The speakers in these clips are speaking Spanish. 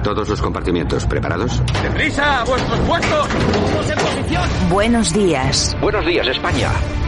A todos los compartimientos, ¿preparados? ¡Deprisa! ¡A vuestros puestos! ¡Todos en posición! Buenos días. Buenos días, España.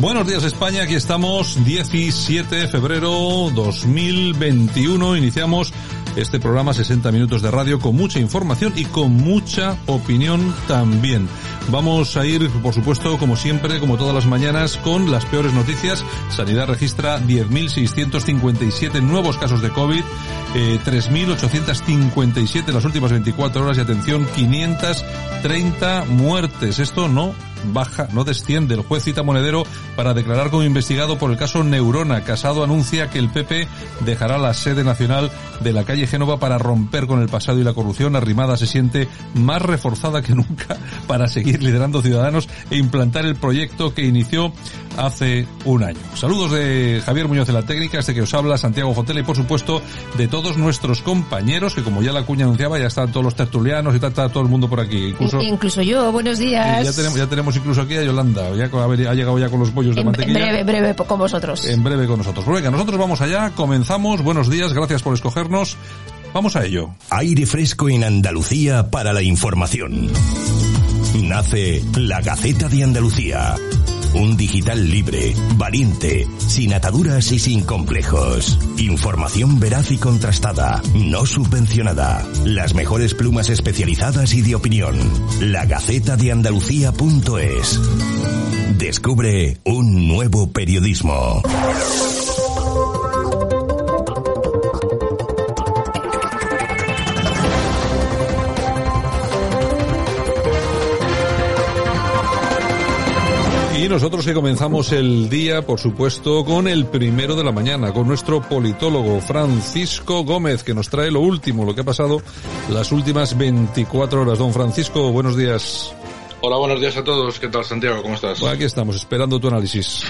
Buenos días España, aquí estamos 17 de febrero 2021, iniciamos este programa 60 minutos de radio con mucha información y con mucha opinión también. Vamos a ir, por supuesto, como siempre, como todas las mañanas, con las peores noticias. Sanidad registra 10.657 nuevos casos de COVID, eh, 3.857 en las últimas 24 horas y atención, 530 muertes. Esto no baja, no desciende. El juez cita Monedero para declarar como investigado por el caso Neurona. Casado anuncia que el PP dejará la sede nacional de la calle Génova para romper con el pasado y la corrupción. Arrimada se siente más reforzada que nunca para seguir liderando Ciudadanos e implantar el proyecto que inició hace un año. Saludos de Javier Muñoz de la técnica, este que os habla, Santiago Fotela y por supuesto de todos nuestros compañeros que como ya la cuña anunciaba ya están todos los tertulianos y está, está todo el mundo por aquí. Incluso, Incluso yo, buenos días. ya tenemos, ya tenemos incluso aquí a Yolanda, ya ha ha llegado ya con los bollos de En mantequilla. breve, breve con vosotros. En breve con nosotros. Pues venga, nosotros vamos allá, comenzamos. Buenos días, gracias por escogernos. Vamos a ello. Aire fresco en Andalucía para la información. Nace la Gaceta de Andalucía. Un digital libre, valiente, sin ataduras y sin complejos. Información veraz y contrastada, no subvencionada. Las mejores plumas especializadas y de opinión. La Gaceta de Andalucía.es. Descubre un nuevo periodismo. Y nosotros que comenzamos el día, por supuesto, con el primero de la mañana, con nuestro politólogo Francisco Gómez, que nos trae lo último, lo que ha pasado las últimas 24 horas. Don Francisco, buenos días. Hola, buenos días a todos. ¿Qué tal, Santiago? ¿Cómo estás? Pues aquí estamos, esperando tu análisis.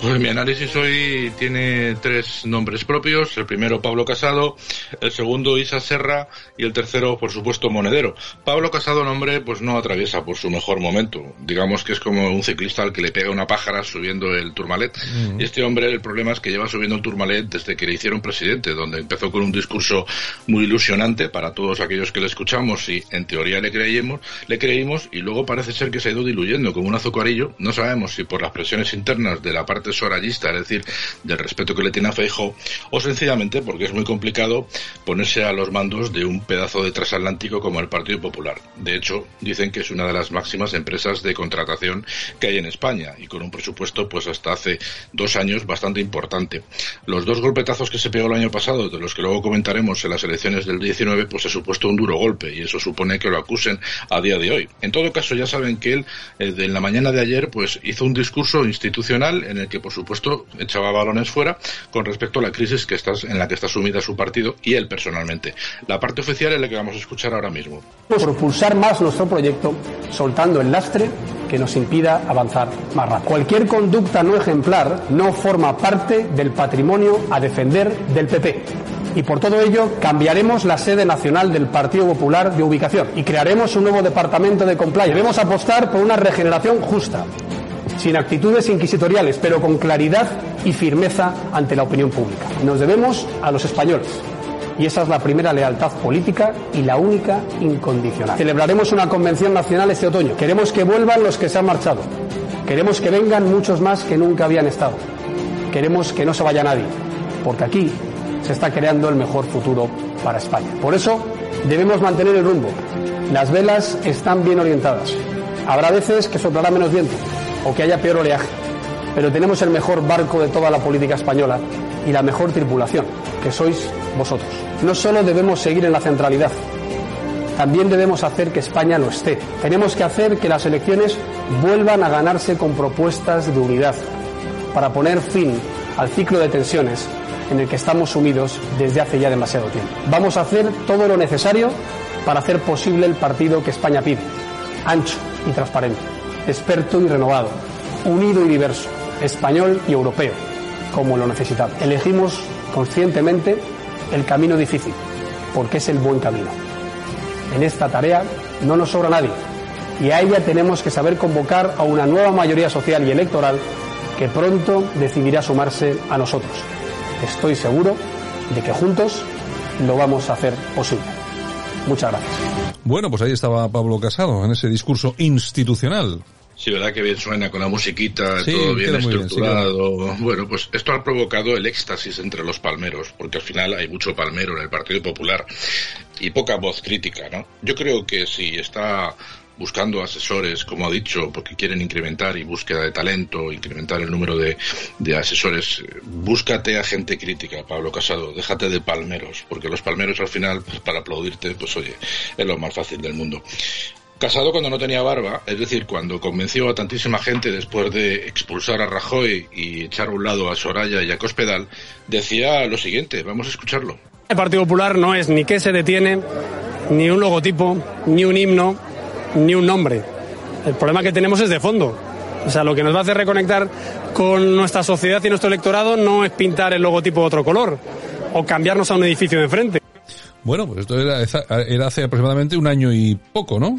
Pues mi análisis hoy tiene tres nombres propios. El primero, Pablo Casado. El segundo, Isa Serra. Y el tercero, por supuesto, Monedero. Pablo Casado, nombre, pues no atraviesa por su mejor momento. Digamos que es como un ciclista al que le pega una pájara subiendo el Tourmalet. Y este hombre, el problema es que lleva subiendo el Tourmalet desde que le hicieron presidente, donde empezó con un discurso muy ilusionante para todos aquellos que le escuchamos y en teoría le creímos, le creímos y luego parece ser que se ha ido diluyendo como un azucarillo. No sabemos si por las presiones internas de la parte sorayista, es decir, del respeto que le tiene a Feijo, o sencillamente porque es muy complicado ponerse a los mandos de un pedazo de transatlántico como el Partido Popular. De hecho, dicen que es una de las máximas empresas de contratación que hay en España y con un presupuesto pues hasta hace dos años bastante importante. Los dos golpetazos que se pegó el año pasado, de los que luego comentaremos en las elecciones del 19, pues ha supuesto un duro golpe y eso supone que lo acusen a día de hoy. En todo caso, ya saben que él, eh, de la mañana de ayer, pues hizo un discurso institucional en el por supuesto, echaba balones fuera con respecto a la crisis que estás, en la que está sumida su partido y él personalmente. La parte oficial es la que vamos a escuchar ahora mismo. propulsar más nuestro proyecto soltando el lastre que nos impida avanzar más rápido. Cualquier conducta no ejemplar no forma parte del patrimonio a defender del PP. Y por todo ello cambiaremos la sede nacional del Partido Popular de ubicación y crearemos un nuevo departamento de compliance. Debemos apostar por una regeneración justa, sin actitudes inquisitoriales, pero con claridad y firmeza ante la opinión pública. Nos debemos a los españoles. Y esa es la primera lealtad política y la única incondicional. Celebraremos una convención nacional este otoño. Queremos que vuelvan los que se han marchado. Queremos que vengan muchos más que nunca habían estado. Queremos que no se vaya nadie, porque aquí se está creando el mejor futuro para España. Por eso debemos mantener el rumbo. Las velas están bien orientadas. Habrá veces que soplará menos viento o que haya peor oleaje, pero tenemos el mejor barco de toda la política española y la mejor tripulación, que sois vosotros. No solo debemos seguir en la centralidad, también debemos hacer que España lo esté. Tenemos que hacer que las elecciones vuelvan a ganarse con propuestas de unidad para poner fin al ciclo de tensiones en el que estamos sumidos desde hace ya demasiado tiempo. Vamos a hacer todo lo necesario para hacer posible el partido que España pide, ancho y transparente, experto y renovado, unido y diverso, español y europeo, como lo necesitamos. Elegimos conscientemente el camino difícil, porque es el buen camino. En esta tarea no nos sobra nadie y a ella tenemos que saber convocar a una nueva mayoría social y electoral que pronto decidirá sumarse a nosotros. Estoy seguro de que juntos lo vamos a hacer posible. Muchas gracias. Bueno, pues ahí estaba Pablo Casado en ese discurso institucional. Sí, verdad que bien suena con la musiquita, Sí, todo bien, estructurado. bueno, pues esto ha provocado el éxtasis entre los palmeros, porque al final hay mucho palmero en el Partido Popular y poca voz crítica, ¿no? Yo creo que si está buscando asesores, como ha dicho, porque quieren incrementar y búsqueda de talento, incrementar el número de, de asesores, búscate a gente crítica, Pablo Casado, déjate de palmeros, porque los palmeros al final, pues, para aplaudirte, pues oye, es lo más fácil del mundo. Casado cuando no tenía barba, es decir, cuando convenció a tantísima gente después de expulsar a Rajoy y echar a un lado a Soraya y a Cospedal, decía lo siguiente, vamos a escucharlo. El Partido Popular no es ni qué se detiene, ni un logotipo, ni un himno, ni un nombre. El problema que tenemos es de fondo. O sea, lo que nos va a hacer reconectar con nuestra sociedad y nuestro electorado no es pintar el logotipo de otro color o cambiarnos a un edificio de enfrente. Bueno, pues esto era, era hace aproximadamente un año y poco, ¿no?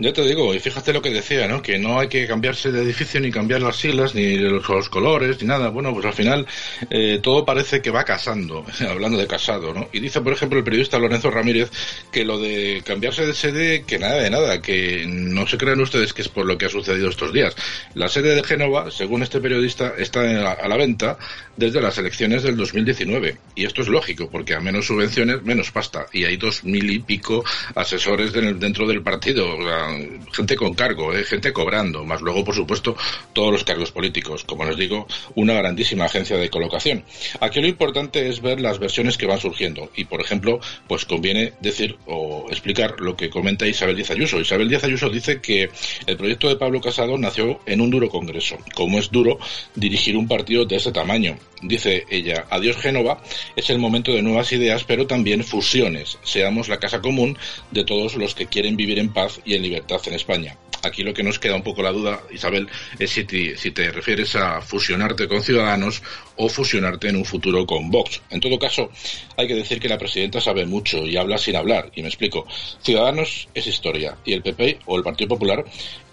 Ya te digo, y fíjate lo que decía, ¿no? Que no hay que cambiarse de edificio, ni cambiar las siglas, ni los, colores, ni nada. Bueno, pues al final eh, todo parece que va casando, hablando de casado, ¿no? Y dice, por ejemplo, el periodista Lorenzo Ramírez que lo de cambiarse de sede, que nada de nada, que no se crean ustedes que es por lo que ha sucedido estos días. La sede de Génova, según este periodista, está la, a la venta desde las elecciones del 2019. Y esto es lógico, porque a menos subvenciones, menos pasta. Y hay dos mil y pico asesores de, dentro del partido. O sea, gente con cargo, ¿eh? gente cobrando, más luego, por supuesto, todos los cargos políticos. Como les digo, una grandísima agencia de colocación. Aquí lo importante es ver las versiones que van surgiendo. Y, por ejemplo, pues conviene decir o explicar lo que comenta Isabel Díaz Ayuso. Isabel Díaz Ayuso dice que el proyecto de Pablo Casado nació en un duro congreso. Como es duro dirigir un partido de ese tamaño. Dice ella, adiós Génova, es el momento de nuevas ideas, pero también fusiones. Seamos la casa común de todos los que quieren vivir en paz y en libertad en España. Aquí lo que nos queda un poco la duda, Isabel, es si te, si te, refieres a fusionarte con Ciudadanos o fusionarte en un futuro con Vox. En todo caso, hay que decir que la presidenta sabe mucho y habla sin hablar. Y me explico. Ciudadanos es historia y el PP o el Partido Popular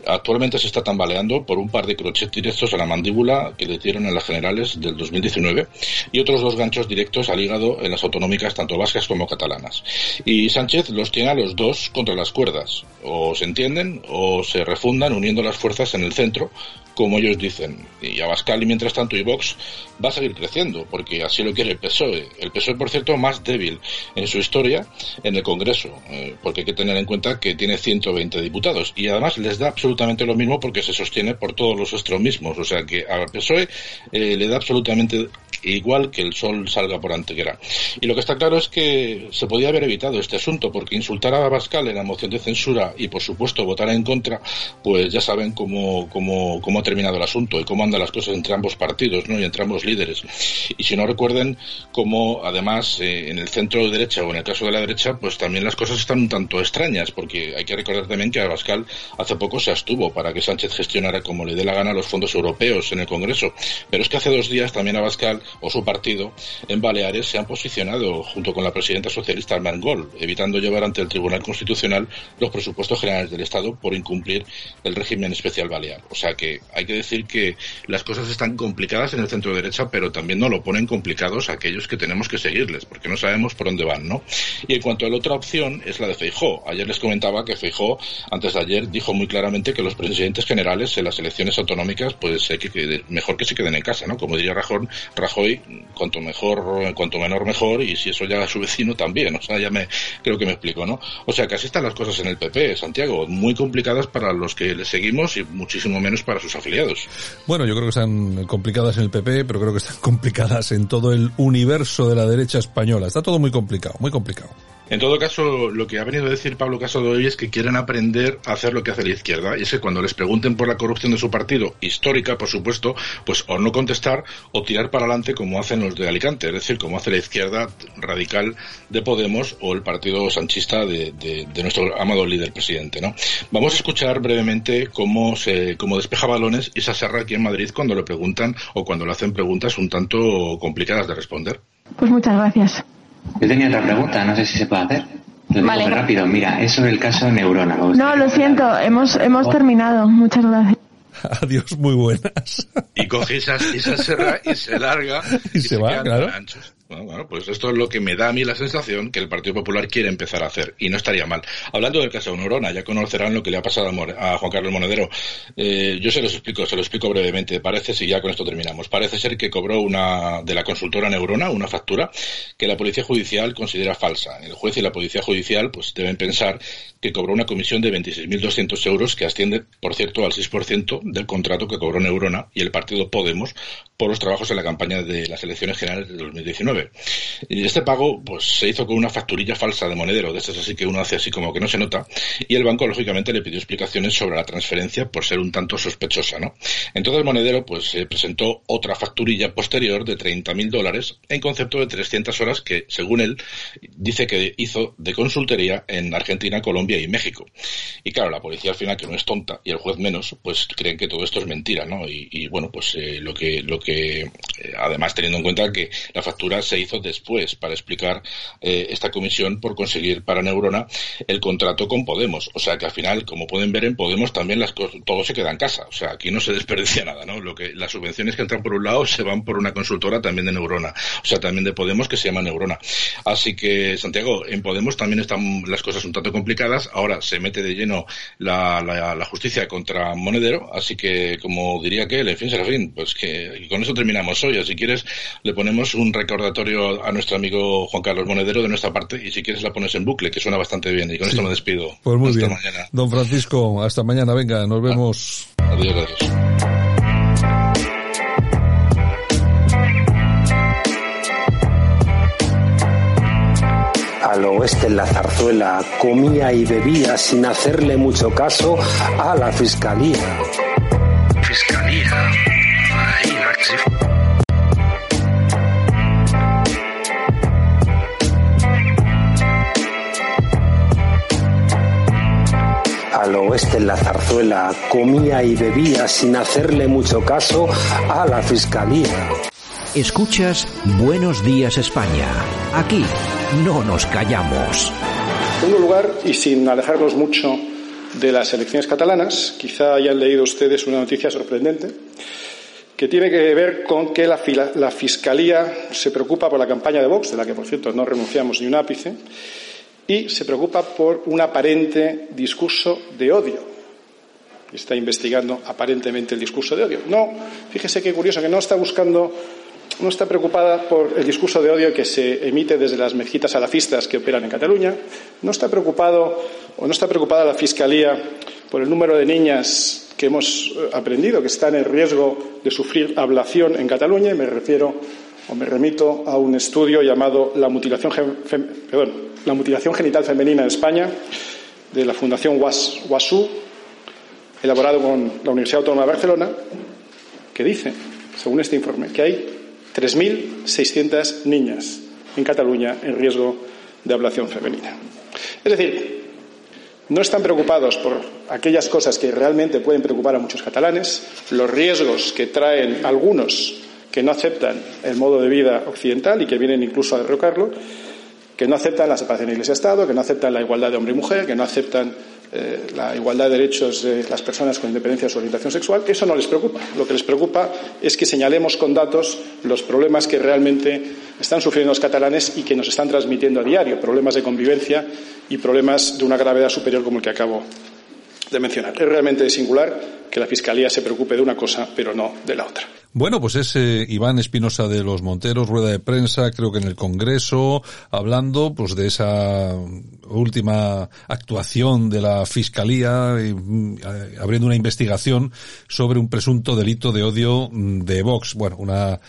actualmente se está tambaleando por un par de crochets directos a la mandíbula que le dieron en las generales del 2019 y otros dos ganchos directos al hígado en las autonómicas tanto vascas como catalanas. Y Sánchez los tiene a los dos contra las cuerdas. O se entienden o se refundan uniendo las fuerzas en el centro, como ellos dicen. Y Abascal y mientras tanto y Vox va a seguir creciendo, porque así lo quiere el PSOE. El PSOE, por cierto, más débil en su historia en el Congreso, eh, porque hay que tener en cuenta que tiene 120 diputados. Y además les da absolutamente lo mismo porque se sostiene por todos los extremismos. O sea que al PSOE eh, le da absolutamente igual que el sol salga por Antequera. Y lo que está claro es que se podía haber evitado este asunto, porque insultar a Abascal en la moción de censura y, por supuesto, votar en contra, pues ya saben cómo, cómo, cómo terminado el asunto y cómo andan las cosas entre ambos partidos ¿no? y entre ambos líderes. Y si no recuerden cómo, además, eh, en el centro derecha o en el caso de la derecha, pues también las cosas están un tanto extrañas, porque hay que recordar también que Abascal hace poco se abstuvo para que Sánchez gestionara como le dé la gana los fondos europeos en el Congreso. Pero es que hace dos días también Abascal o su partido en Baleares se han posicionado junto con la presidenta socialista Armengol, evitando llevar ante el Tribunal Constitucional los presupuestos generales del Estado por incumplir el régimen especial balear. O sea que hay que decir que las cosas están complicadas en el centro derecha, pero también no lo ponen complicados aquellos que tenemos que seguirles, porque no sabemos por dónde van, ¿no? Y en cuanto a la otra opción es la de Feijó. Ayer les comentaba que Feijó, antes de ayer, dijo muy claramente que los presidentes generales en las elecciones autonómicas, pues hay que, mejor que se queden en casa, ¿no? Como diría Rajoy, Rajoy cuanto mejor, cuanto menor mejor, y si eso ya a su vecino también. O sea, ya me, creo que me explico, ¿no? O sea, que así están las cosas en el PP, Santiago, muy complicadas para los que le seguimos y muchísimo menos para sus afiliados. Bueno, yo creo que están complicadas en el PP, pero creo que están complicadas en todo el universo de la derecha española. Está todo muy complicado, muy complicado. En todo caso, lo que ha venido a decir Pablo Casado hoy es que quieren aprender a hacer lo que hace la izquierda. Y es que cuando les pregunten por la corrupción de su partido, histórica, por supuesto, pues o no contestar o tirar para adelante como hacen los de Alicante, es decir, como hace la izquierda radical de Podemos o el partido sanchista de, nuestro amado líder presidente. ¿no? Vamos a escuchar brevemente cómo, se, cómo despeja balones Isa Serra aquí en Madrid cuando le preguntan o cuando le hacen preguntas un tanto complicadas de responder. Pues muchas gracias. Yo tenía otra pregunta, no sé si se puede hacer. Lo vale. rápido. Mira, es sobre el caso Neurona. No, lo siento, hemos, hemos oh. terminado. Muchas gracias. Adiós, muy buenas. Y coge esa, serra y se larga y, se, va, claro. Bueno, pues esto es lo que me da a mí la sensación que el Partido Popular quiere empezar a hacer y no estaría mal. Hablando del caso de Neurona, ya conocerán lo que le ha pasado a, Juan Carlos Monedero. Eh, yo se los explico, se lo explico brevemente. Parece, si ya con esto terminamos, parece ser que cobró una de la consultora Neurona una factura que la Policía Judicial considera falsa. El juez y la Policía Judicial pues deben pensar que cobró una comisión de 26.200 euros que asciende, por cierto, al 6% del contrato que cobró Neurona y el partido Podemos por los trabajos en la campaña de las elecciones generales de 2019. Este pago pues se hizo con una facturilla falsa de monedero, de estas así que uno hace así como que no se nota, y el banco lógicamente le pidió explicaciones sobre la transferencia por ser un tanto sospechosa, ¿no? Entonces Monedero pues se presentó otra facturilla posterior de 30.000 dólares en concepto de 300 horas que, según él, dice que hizo de consultoría en Argentina, Colombia y México. Y claro, la policía al final, que no es tonta, y el juez menos, pues creen que todo esto es mentira, ¿no? Y, bueno, pues eh, lo que, lo que eh, además teniendo en cuenta que la factura se hizo después para explicar eh, esta comisión por conseguir para Neurona el contrato con Podemos. O sea que al final, como pueden ver en Podemos, también las todo se queda en casa. O sea, aquí no se desperdicia nada, ¿no? Lo que, las subvenciones que entran por un lado se van por una consultora también de Neurona. O sea, también de Podemos que se llama Neurona. Así que, Santiago, en Podemos también están las cosas un tanto complicadas. Ahora se mete de lleno la, justicia contra Monedero. Así que, como diría que, en fin, Serafín, pues que con eso terminamos hoy. Si quieres, le ponemos un recordatorio a nuestro amigo Juan Carlos Monedero de nuestra parte y si quieres la pones en bucle, que suena bastante bien. Y con esto me despido. Pues muy bien. Don Francisco, hasta mañana. Venga, nos vemos. Adiós, adiós. al oeste en la zarzuela, comía y bebía sin hacerle mucho caso a la. Fiscalía. En la zarzuela, comía y bebía sin hacerle mucho caso a la fiscalía. Escuchas Buenos Días España. Aquí no nos callamos. En segundo lugar, y sin alejarnos mucho de las elecciones catalanas, quizá hayan leído ustedes una noticia sorprendente que tiene que ver con que la, la Fiscalía se preocupa por la campaña de Vox, de la que, por cierto, no renunciamos ni un ápice, y se preocupa por un aparente discurso de odio. Está investigando aparentemente el discurso de odio. No, fíjese qué curioso que no está buscando, no está preocupada por el discurso de odio que se emite desde las mezquitas salafistas que operan en Cataluña. No está preocupado o no está preocupada la Fiscalía por el número de niñas que hemos eh, aprendido que están en riesgo de sufrir ablación en Cataluña. me refiero me remito a un estudio llamado La mutilación, perdón, la mutilación genital femenina en España, de la Fundación WASU, elaborado con la Universidad Autónoma de Barcelona, que dice, según este informe, que hay 3.600 niñas en Cataluña en riesgo de ablación femenina. Es decir, no están preocupados por aquellas cosas que realmente pueden preocupar a muchos catalanes, los riesgos que traen algunos que no aceptan el modo de vida occidental y que vienen incluso a derrocarlo, que no aceptan la separación Iglesia-Estado, que no aceptan la igualdad de hombre y mujer, que no aceptan eh, la igualdad de derechos de las personas con independencia de su orientación sexual, eso no les preocupa. Lo que les preocupa es que señalemos con datos los problemas que realmente están sufriendo los catalanes y que nos están transmitiendo a diario, problemas de convivencia y problemas de una gravedad superior como el que acabo de mencionar. Es realmente singular que la Fiscalía se preocupe de una cosa, pero no de la otra. Bueno, pues es eh, Iván Espinosa de los Monteros, rueda de prensa, creo que en el Congreso, hablando pues de esa última actuación de la Fiscalía, mm, abriendo una investigación sobre un presunto delito de odio mm, de Vox. Bueno, una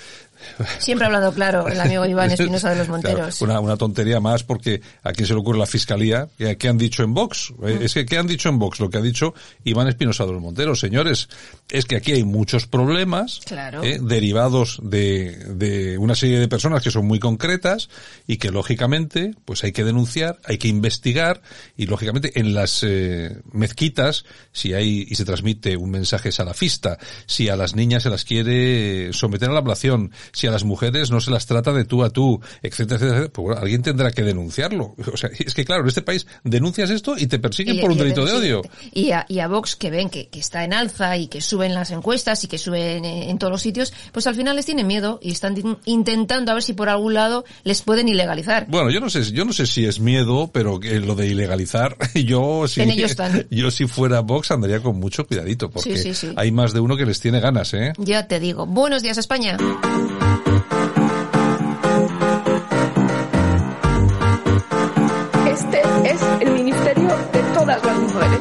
Siempre ha hablado claro el amigo Iván Espinosa de los Monteros. una, una, tontería más porque a quién se le ocurre la fiscalía. ¿Qué han dicho en Vox? Eh, es que ¿qué han dicho en Vox? Lo que ha dicho Iván Espinosa de los Monteros. Señores, es que aquí hay muchos problemas eh, derivados de, de una serie de personas que son muy concretas y que lógicamente pues hay que denunciar, hay que investigar y lógicamente en las eh, mezquitas si hay y se transmite un mensaje salafista, si a las niñas se las quiere someter a la ablación, si a las mujeres no se las trata de tú a tú, etcétera, etcétera, pues bueno, alguien tendrá que denunciarlo. O sea, es que claro, en este país denuncias esto y te persiguen por un delito de odio. Y a, y a Vox que ven que, que, está en alza y que suben las encuestas y que suben en, todos los sitios, pues al final les tienen miedo y están intentando a ver si por algún lado les pueden ilegalizar. Bueno, yo no sé, yo no sé si es miedo, pero que lo de ilegalizar, yo si, en ellos están. yo si fuera Vox andaría con mucho cuidadito, porque sí, sí, sí. hay más de uno que les tiene ganas, ¿eh? Ya te digo. Buenos días, España. Este es el ministerio de todas las mujeres.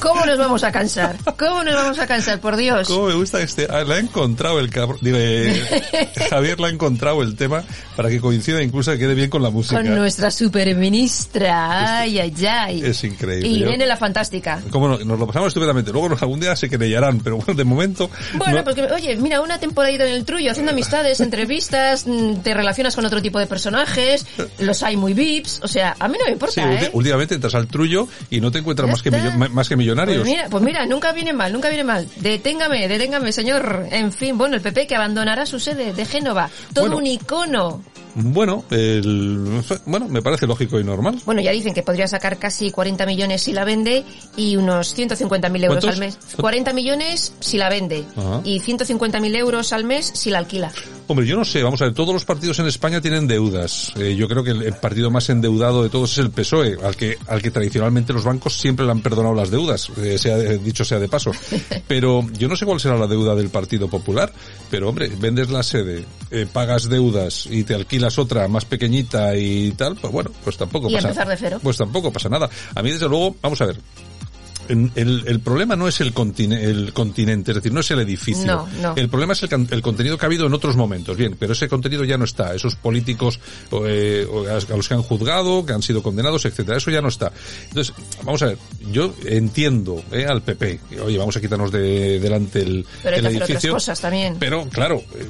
¿Cómo nos vamos a cansar? ¿Cómo nos vamos a cansar, por Dios? ¿Cómo me gusta este? Ah, le ha encontrado el cabrón. Eh, Javier le ha encontrado el tema para que coincida incluso que quede bien con la música. Con nuestra superministra. Ay, ay, ay. Es increíble. Y Irene la fantástica. Como no, nos lo pasamos estupendamente. Luego algún día se querellarán, pero bueno, de momento. Bueno, no... porque, oye, mira, una temporadita en el trullo, haciendo amistades, entrevistas, mm, te relacionas con otro tipo de personajes, los hay muy vips, o sea, a mí no me importa. Sí, ¿eh? últimamente entras al trullo y no te encuentras más que, más que millonarios. Pues mira, pues mira, nunca viene mal, nunca viene mal. Deténgame, deténgame, señor. En fin, bueno, el PP que abandonará su sede de Génova. Todo Bueno. un icono. Bueno, el, bueno, me parece lógico y normal. Bueno, ya dicen que podría sacar casi 40 millones si la vende y unos 150.000 euros ¿Cuántos? al mes. 40 millones si la vende Ajá. y 150.000 euros al mes si la alquila. Hombre, yo no sé, vamos a ver, todos los partidos en España tienen deudas. Eh, yo creo que el, el partido más endeudado de todos es el PSOE, al que, al que tradicionalmente los bancos siempre le han perdonado las deudas, eh, sea, eh, dicho sea de paso. Pero yo no sé cuál será la deuda del Partido Popular, pero hombre, vendes la sede, eh, pagas deudas y te alquilas otra más pequeñita y tal, pues bueno, pues tampoco Y pasa empezar de cero. Pues tampoco pasa nada. A mí desde luego, vamos a ver, el, el problema no es el, contine- el continente, es decir, no es el edificio. No, no. El problema es el, el contenido que ha habido en otros momentos. Bien, pero ese contenido ya no está. Esos políticos eh, a los que han juzgado, que han sido condenados, etcétera, eso ya no está. Entonces, vamos a ver, yo entiendo eh, al PP, que, oye, vamos a quitarnos de delante el, Pero hay el que hacer otras edificio. cosas también. Pero claro, eh,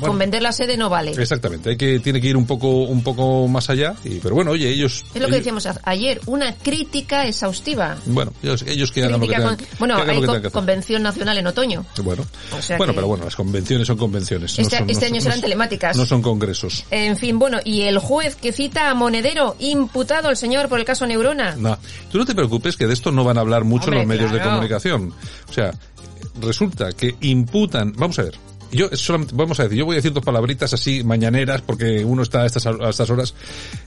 bueno, Con vender la sede no vale. exactamente, hay que tiene que ir un poco un poco más allá. Y, pero bueno, oye, ellos Es lo que decíamos ayer, una crítica exhaustiva. bueno, ellos, ellos que hagan lo que Crítica tengan, con- bueno, que hagan hay lo que que convención nacional en otoño. Bueno, O sea bueno pero bueno, las convenciones son convenciones. no Este- son- este año serán telemáticas. No son congresos. En fin, bueno, y el juez que cita a Monedero, imputado el señor por el caso Neurona. No, tú no te preocupes que de esto no van a hablar mucho Hombre, los medios de comunicación. O sea, resulta que imputan, vamos a ver. Yo solamente, vamos a decir, yo voy a decir dos palabritas así mañaneras porque uno está a estas, a estas horas.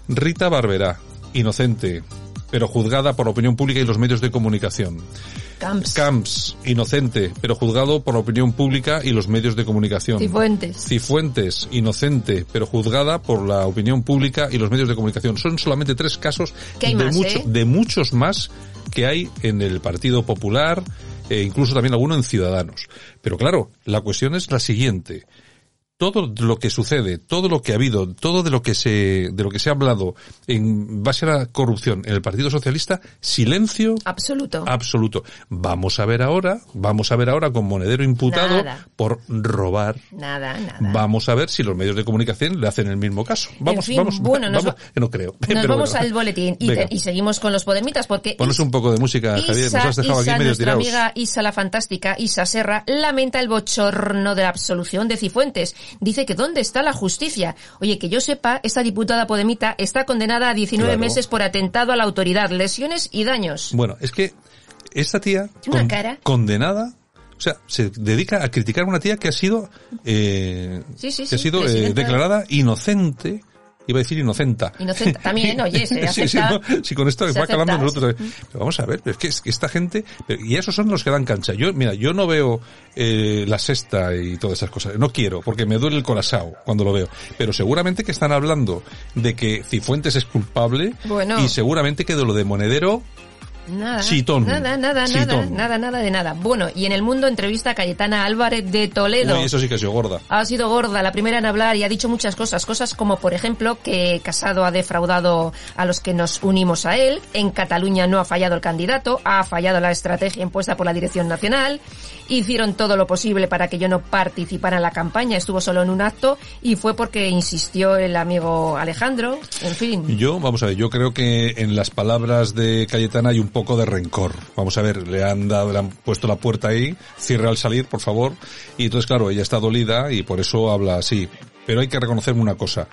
Rita Barberá, inocente, pero juzgada por la opinión pública y los medios de comunicación. Camps. Camps, inocente, pero juzgado por la opinión pública y los medios de comunicación. Cifuentes. Cifuentes, inocente, pero juzgada por la opinión pública y los medios de comunicación. Son solamente tres casos de, más, mucho- ¿eh? de muchos más que hay en el Partido Popular, e incluso también alguno en Ciudadanos. Pero claro, la cuestión es la siguiente todo lo que sucede, todo lo que ha habido, todo de lo que se, de lo que se ha hablado en base a la corrupción en el Partido Socialista, silencio absoluto. Absoluto. Vamos a ver ahora, vamos a ver ahora con Monedero imputado Nada. por robar. Nada, nada. Vamos a ver si los medios de comunicación le hacen el mismo caso. Vamos, fin, vamos, bueno, nos vamos, que no creo. Nos Pero vamos bueno. al boletín y, Venga. te- y seguimos con los podemitas porque Ponos un poco de música, Javier, nos has dejado Isa, aquí medio tirados. amiga Isa la fantástica, Isa Serra, lamenta el bochorno de la absolución de Cifuentes. Dice que ¿dónde está la justicia? Oye, que yo sepa, esta diputada podemita está condenada a 19 Claro. meses por atentado a la autoridad, lesiones y daños. Bueno, es que esta tía Una cara. condenada, o sea, se dedica a criticar a una tía que ha sido, eh, Sí, sí, que ha sido eh, declarada inocente. Iba a decir inocenta. Inocente. También, oye, se sí, sí, no, sí, con esto se va calando nosotros. Pero vamos a ver, pero es que, es que esta gente, pero- y esos son los que dan cancha. Yo, mira, yo no veo eh, la sexta y todas esas cosas. No quiero, porque me duele el corazón cuando lo veo. Pero seguramente que están hablando de que Cifuentes es culpable Bueno. y seguramente que de lo de Monedero Nada, nada, nada, nada, nada, nada de nada. Bueno, y en el mundo entrevista a Cayetana Álvarez de Toledo. Uy, eso sí que ha sido gorda. Ha sido gorda, la primera en hablar y ha dicho muchas cosas. Cosas como, por ejemplo, que Casado ha defraudado a los que nos unimos a él. En Cataluña no ha fallado el candidato, ha fallado la estrategia impuesta por la Dirección Nacional. Hicieron todo lo posible para que yo no participara en la campaña. Estuvo solo en un acto y fue porque insistió el amigo Alejandro. En fin. Yo, vamos a ver, yo creo que en las palabras de Cayetana hay un poco de rencor. Vamos a ver, le han dado, le han puesto la puerta ahí, cierre al salir, por favor. Y entonces, claro, ella está dolida y por eso habla así. Pero hay que reconocerme una cosa.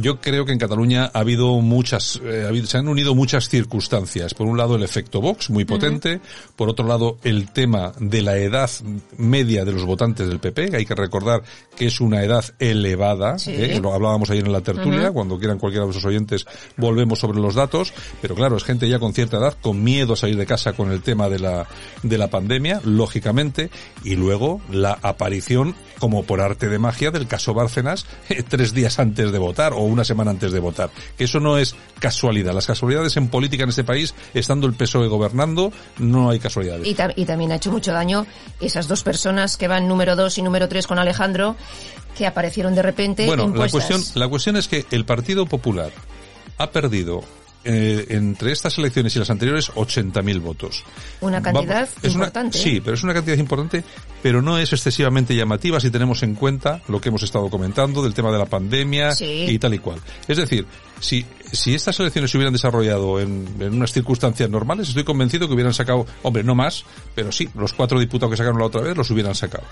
Yo creo que en Cataluña ha habido muchas, eh, ha habido- se han unido muchas circunstancias. Por un lado el efecto Vox, muy potente. Por otro lado el tema de la edad media de los votantes del PP. que Hay que recordar que es una edad elevada. Sí. eh, Lo hablábamos ayer en la tertulia. Cuando quieran cualquiera de nuestros oyentes volvemos sobre los datos. Pero claro, es gente ya con cierta edad, con miedo a salir de casa con el tema de la, de la pandemia, lógicamente. Y luego la aparición, como por arte de magia, del caso Bárcenas eh, tres días antes de votar o una semana antes de votar. Que eso no es casualidad. Las casualidades en política en este país, estando el PSOE gobernando, no hay casualidades. Y, ta- y también ha hecho mucho daño esas dos personas que van número dos y número tres con Alejandro, que aparecieron de repente Bueno, la cuestión, la cuestión es que el Partido Popular ha perdido eh, entre estas elecciones y las anteriores 80.000 votos. Una cantidad es importante. ¿eh? sí, pero es una cantidad importante, pero no es excesivamente llamativa si tenemos en cuenta lo que hemos estado comentando del tema de la pandemia Sí. y tal y cual. Es decir, si, si estas elecciones se hubieran desarrollado en, en unas circunstancias normales, estoy convencido que hubieran sacado, hombre, no más, pero sí, los cuatro diputados que sacaron la otra vez los hubieran sacado.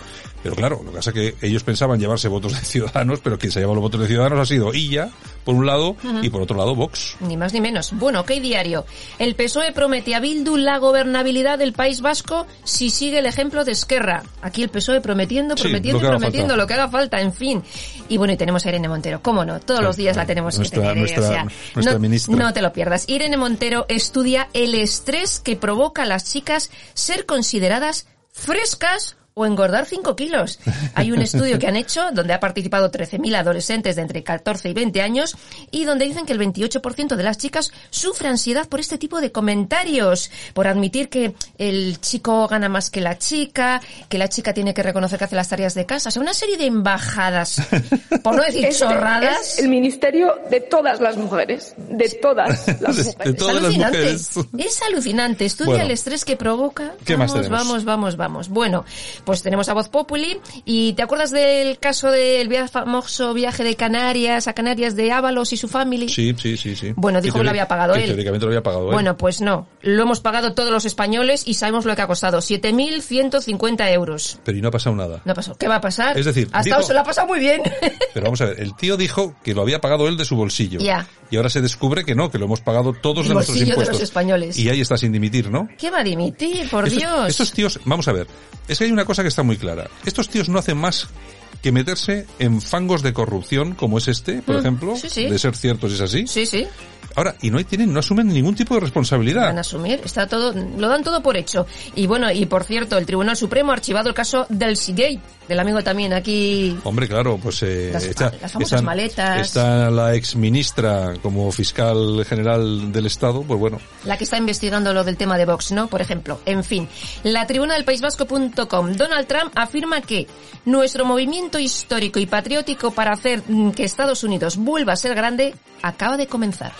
Pero claro, lo que pasa es que ellos pensaban llevarse votos de Ciudadanos, pero quien se ha llevado los votos de Ciudadanos ha sido Illa, por un lado, y por otro lado Vox. Ni más ni menos. Bueno, ¿qué diario? El PSOE promete a Bildu la gobernabilidad del País Vasco si sigue el ejemplo de Esquerra. Aquí el PSOE prometiendo, Sí, prometiendo lo prometiendo falta. lo que haga falta, en fin. Y bueno, y tenemos a Irene Montero, cómo no, todos Sí, los días la tenemos nuestra- que tener. nuestra- o sea, nuestra no, ministra. no te lo pierdas. Irene Montero estudia el estrés que provoca a las chicas ser consideradas frescas o engordar 5 kilos. Hay un estudio que han hecho donde ha participado 13.000 adolescentes de entre 14 y 20 años y donde dicen que el 28% de las chicas sufre ansiedad por este tipo de comentarios, por admitir que el chico gana más que la chica, que la chica tiene que reconocer que hace las tareas de casa, o sea, una serie de embajadas, por no decir Este chorradas. es el ministerio de todas las mujeres, de todas las mujeres. De todas es las alucinante. mujeres. Es alucinante. Estudia Bueno. el estrés que provoca. ¿Qué vamos, vamos, vamos, vamos. Bueno, pues tenemos a Voz Populi. ¿Y te acuerdas del caso del via- famoso viaje de Canarias a Canarias de Ábalos y su family? Sí, sí, sí, sí. Bueno, dijo que lo había pagado que él. Teóricamente lo había pagado él. Bueno, pues no. Lo hemos pagado todos los españoles y sabemos lo que ha costado. 7.150 euros. Pero y no ha pasado nada. No pasó. ¿Qué va a pasar? Es decir, hasta dijo- se lo ha pasado muy bien. Pero vamos a ver, el tío dijo que lo había pagado él de su bolsillo. Ya. Y ahora se descubre que no, que lo hemos pagado todos El de nuestros bolsillo de impuestos. los españoles. Y ahí está sin dimitir, ¿no? ¿Qué va a dimitir? Por Estos- Dios. Estos tíos, vamos a ver, es que hay una cosa que está muy clara. Estos tíos no hacen más que meterse en fangos de corrupción, como es este, por Mm, ejemplo, sí, sí. de ser cierto si es así. Sí, sí. Ahora, y no tienen, no asumen ningún tipo de responsabilidad. Van a asumir, está todo, lo dan todo por hecho. Y bueno, y por cierto, el Tribunal Supremo ha archivado el caso del Seagate, del amigo también aquí. Hombre, claro, pues eh, Las- está, las famosas están- maletas. está la ex ministra como fiscal general del Estado, pues bueno, La que está investigando lo del tema de Vox, ¿no? Por ejemplo. En fin, la tribuna del País Vasco.com. Donald Trump afirma que nuestro movimiento histórico y patriótico para hacer mm, que Estados Unidos vuelva a ser grande acaba de comenzar.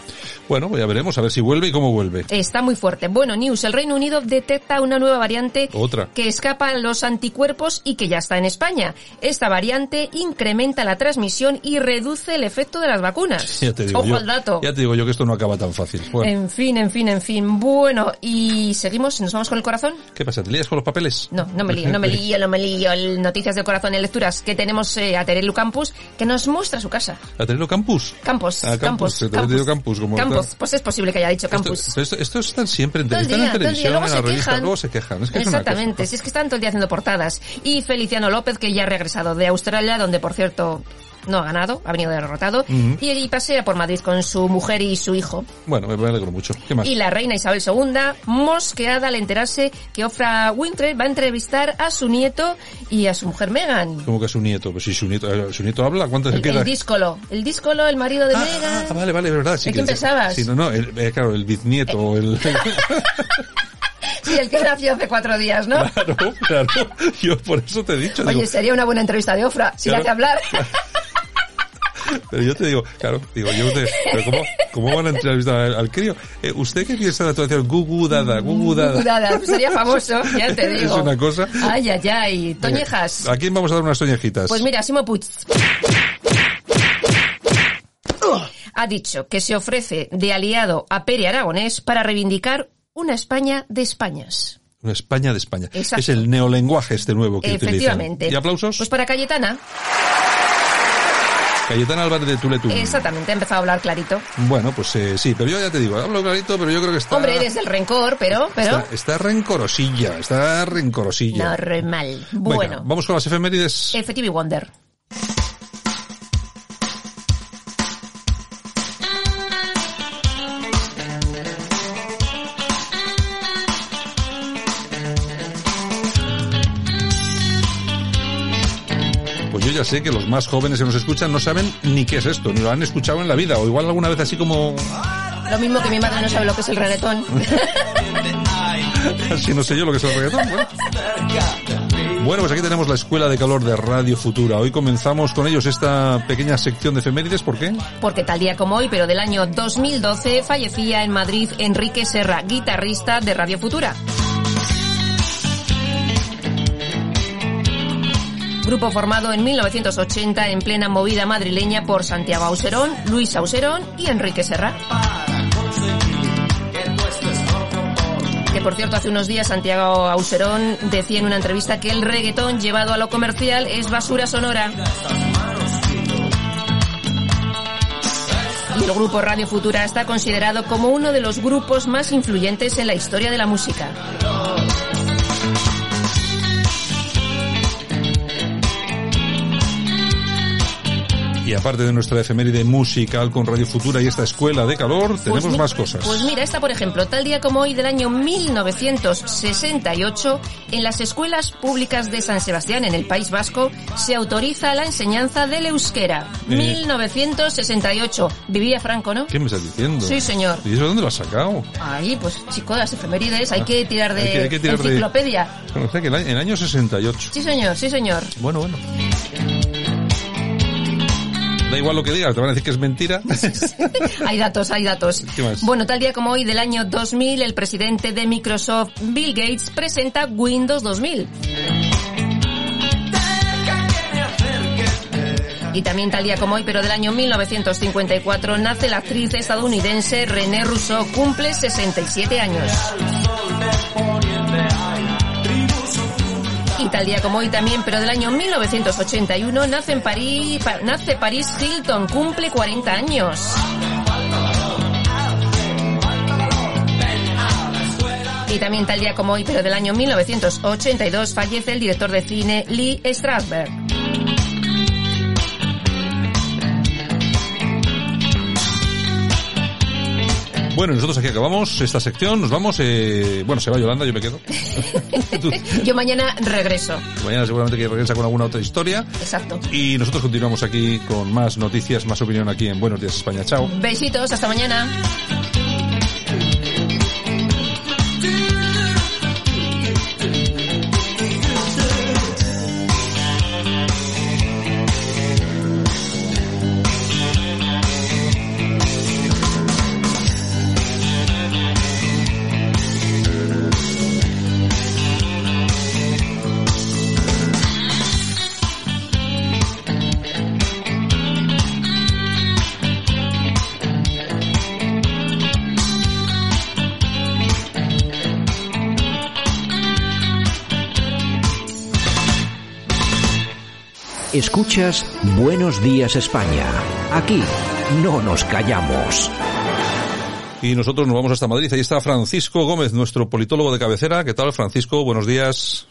Bueno, pues ya veremos a ver si vuelve y cómo vuelve. Está muy fuerte. Bueno, News, el Reino Unido detecta una nueva variante Otra. que escapa a los anticuerpos y que ya está en España. Esta variante incrementa la transmisión y reduce el efecto de las vacunas. Ya te digo Ojo yo, al dato. ya te digo yo que esto no acaba tan fácil. Bueno, En fin, en fin, en fin. Bueno, y seguimos, nos vamos con el corazón. ¿qué pasa? ¿Te lías con los papeles? No, no me lío, no me lío, no me lío. El Noticias del Corazón en lecturas que tenemos eh, a Terelu Campus que nos muestra su casa. ¿A tenerlo campus? Campos, Ah, Campos, Campus, he entendido Campus, como Campos, pues es posible que haya dicho Campus. Esto- esto- estos están siempre en, están día, en televisión, Luego en se la revista, quejan. luego se quejan. Es que es Exactamente, cosa. si es que están todo el día haciendo portadas. Y Feliciano López, que ya ha regresado de Australia, donde por cierto no ha ganado, ha venido derrotado, y, y pasea por Madrid con su mujer y su hijo. Bueno, me alegro mucho. ¿Qué más? Y la reina Isabel II, mosqueada al enterarse que Ofra Winfrey va a entrevistar a su nieto y a su mujer Meghan. Como que a su nieto. Pues si su nieto, eh, su nieto habla, ¿cuánto se El, queda? el díscolo, el díscolo, el marido de Meghan. Ah, vale, vale, es verdad. Sí, ¿De quién que- pensabas? Sí, no, no, el- eh, claro, el bisnieto, o el... Sí, el que nació hace cuatro días, ¿no? claro, claro. Yo por eso te he dicho. Oye, digo, sería una buena entrevista de Ofra, si Claro. hace hablar. Pero yo te digo, claro, digo, yo te, pero ¿cómo, cómo van a entrevistar al, al crío? Eh, ¿Usted qué piensa de la actuación? Gugu Dada, Gugu Dada. Dada, sería famoso, ya te digo. Es una cosa. Ay, ay, ay. Toñejas. ¿A quién vamos a dar unas toñejitas? Pues mira, Simo Puig ha dicho que se ofrece de aliado a Pere Aragonés para reivindicar una España de Españas. Una España de España. Exacto. Es el neolenguaje este nuevo que Efectivamente. utilizan. ¿Y aplausos? Pues para Cayetana, Cayetana Álvarez de Tuletún. exactamente, ha empezado a hablar clarito. Bueno, pues eh, sí, pero yo ya te digo, hablo clarito, pero yo creo que está... Hombre, desde el rencor, pero, pero, Está, está rencorosilla, está rencorosilla. normal. Venga, Bueno, vamos con las efemérides. Effective Wonder. Ya sé que los más jóvenes que nos escuchan no saben ni qué es esto, ni lo han escuchado en la vida, o igual alguna vez así como... Lo mismo que mi madre no sabe lo que es el reggaetón. Así no sé yo lo que es el reggaetón. Bueno. Bueno, pues aquí tenemos la Escuela de Calor de Radio Futura. Hoy comenzamos con ellos esta pequeña sección de efemérides. ¿Por qué? Porque tal día como hoy, pero del año 2012, fallecía en Madrid Enrique Serra, guitarrista de Radio Futura. Grupo formado en 1980 en plena movida madrileña por Santiago Auserón, Luis Auserón y Enrique Serra. Que por cierto, hace unos días Santiago Auserón decía en una entrevista que el reggaetón llevado a lo comercial es basura sonora. Y el grupo Radio Futura está considerado como uno de los grupos más influyentes en la historia de la música. Y aparte de nuestra efeméride musical con Radio Futura y esta Escuela de Calor, tenemos mi- más cosas. Pues mira, esta por ejemplo, tal día como hoy del año 1968, en las escuelas públicas de San Sebastián, en el País Vasco, se autoriza la enseñanza del euskera. Eh. 1968. Vivía Franco, ¿no? ¿Qué me estás diciendo? Sí, señor. ¿Y eso de dónde lo has sacado? Ahí, pues chico, las efemérides, hay que tirar de Hay que- hay que tirar de- enciclopedia. Bueno, o sea que el año, el año 68. Sí, señor, sí, señor. Bueno, bueno. Da igual lo que digas, te van a decir que es mentira. hay datos, hay datos. Bueno, tal día como hoy del año 2000, el presidente de Microsoft, Bill Gates, presenta Windows 2000. Y también tal día como hoy, pero del año 1954, nace la actriz estadounidense René Rousseau, cumple 67 años. Y tal día como hoy también, pero del año 1981, nace en París, pa- nace Paris Hilton, cumple 40 años. Y también tal día como hoy, pero del año 1982, fallece el director de cine Lee Strasberg. Bueno, nosotros aquí acabamos esta sección, nos vamos, eh, bueno, se va Yolanda, yo me quedo. yo mañana regreso. Mañana seguramente que regresa con alguna otra historia. Exacto. Y nosotros continuamos aquí con más noticias, más opinión aquí en Buenos Días España. Chao. Besitos, hasta mañana. Escuchas Buenos Días España. Aquí no nos callamos. Y nosotros nos vamos hasta Madrid. Ahí está Francisco Gómez, nuestro politólogo de cabecera. ¿Qué tal, Francisco? Buenos días.